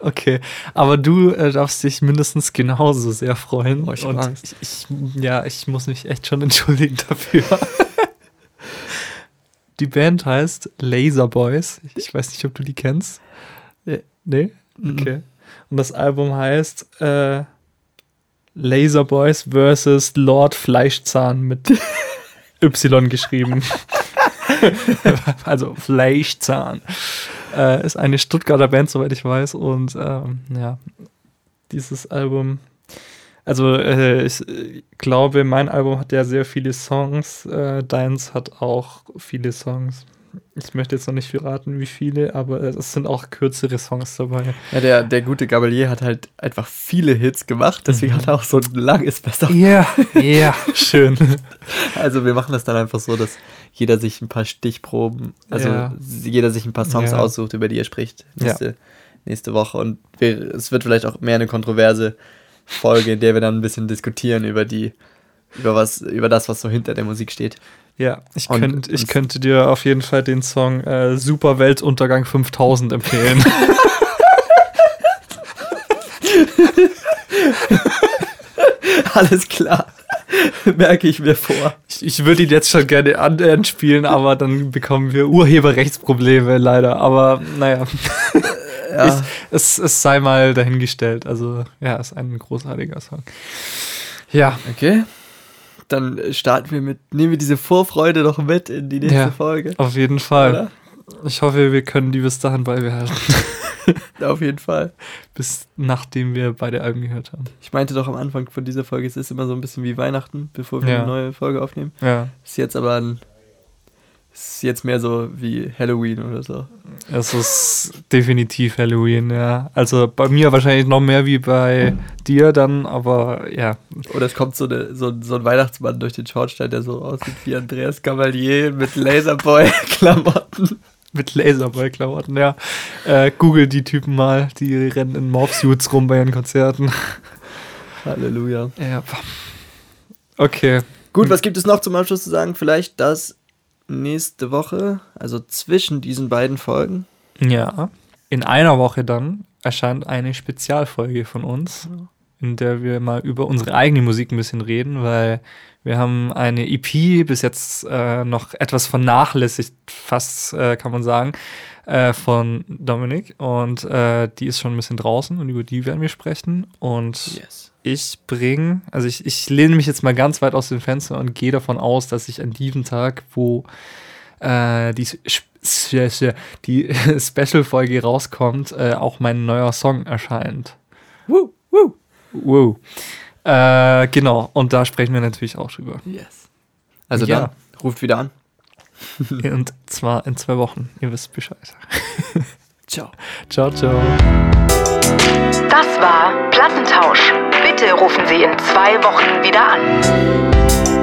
Okay, aber du äh, darfst dich mindestens genauso sehr freuen. Oh, ich Und Angst. ich, ich, ja, ich muss mich echt schon entschuldigen dafür. die Band heißt Laser Boys. Ich weiß nicht, ob du die kennst. Nee. Nee? Mhm. Okay. Und das Album heißt äh, Laser Boys versus Lord Fleischzahn mit Y geschrieben. also Fleischzahn. Äh, ist eine Stuttgarter Band, soweit ich weiß. Und ähm, ja, dieses Album. Also äh, ich glaube, mein Album hat ja sehr viele Songs. Äh, deins hat auch viele Songs. Ich möchte jetzt noch nicht verraten, wie viele, aber es sind auch kürzere Songs dabei. Ja, der, der gute Gabalier hat halt einfach viele Hits gemacht, deswegen Mhm. hat er auch so ein langes Best-of. Ja, ja, schön. Also wir machen das dann einfach so, dass jeder sich ein paar Stichproben, also Ja. jeder sich ein paar Songs Ja. aussucht, über die er spricht nächste, nächste Woche. Und wir, es wird vielleicht auch mehr eine kontroverse Folge, in der wir dann ein bisschen diskutieren über die, über was, über das, was so hinter der Musik steht. Ja, ich, Und- könnt, ich könnte dir auf jeden Fall den Song äh, Super Weltuntergang 5000 empfehlen. Alles klar. Merke ich mir vor. ich, ich würde ihn jetzt schon gerne an- anspielen, aber dann bekommen wir Urheberrechtsprobleme leider. Aber naja, Ja, ich, es, es sei mal dahingestellt. Also ja, ist ein großartiger Song. Ja, okay. Dann starten wir mit, nehmen wir diese Vorfreude doch mit in die nächste Ja. Folge. auf jeden Fall. Oder? Ich hoffe, wir können die bis dahin beibehalten. Auf jeden Fall. bis nachdem wir beide Alben gehört haben. Ich meinte doch am Anfang von dieser Folge, es ist immer so ein bisschen wie Weihnachten, bevor wir Ja. eine neue Folge aufnehmen. Ja, Ist jetzt aber ein, ist jetzt mehr so wie Halloween oder so. es ist definitiv Halloween, ja. Also bei mir wahrscheinlich noch mehr wie bei dir dann, aber ja. Oder es kommt so, eine, so, so ein Weihnachtsmann durch den Schornstein, der so aussieht wie Andreas Cavalier mit Laserboy-Klamotten. Mit Laserboy-Klamotten, ja. Äh, Google die Typen mal, die rennen in Morphsuits rum bei ihren Konzerten. Halleluja. Ja. Okay. Gut, was gibt es noch zum Abschluss zu sagen? Vielleicht, dass nächste Woche, also zwischen diesen beiden Folgen, Ja. In einer Woche dann erscheint eine Spezialfolge von uns, in der wir mal über unsere eigene Musik ein bisschen reden, weil wir haben eine EP bis jetzt äh, noch etwas vernachlässigt, fast äh, kann man sagen, äh, von Dominik. Und äh, die ist schon ein bisschen draußen und über die werden wir sprechen. Und yes. Ich bringe, also ich, ich lehne mich jetzt mal ganz weit aus dem Fenster und gehe davon aus, dass ich an diesem Tag, wo äh, die, die Special-Folge rauskommt, äh, auch mein neuer Song erscheint. Woo, woo. Wow. Äh, genau, und da sprechen wir natürlich auch drüber. Yes. Also Ja. dann, ruft wieder an. Und zwar in zwei Wochen. Ihr wisst Bescheid. Ciao. Ciao, ciao. Das war Plattentausch. Bitte rufen Sie in zwei Wochen wieder an.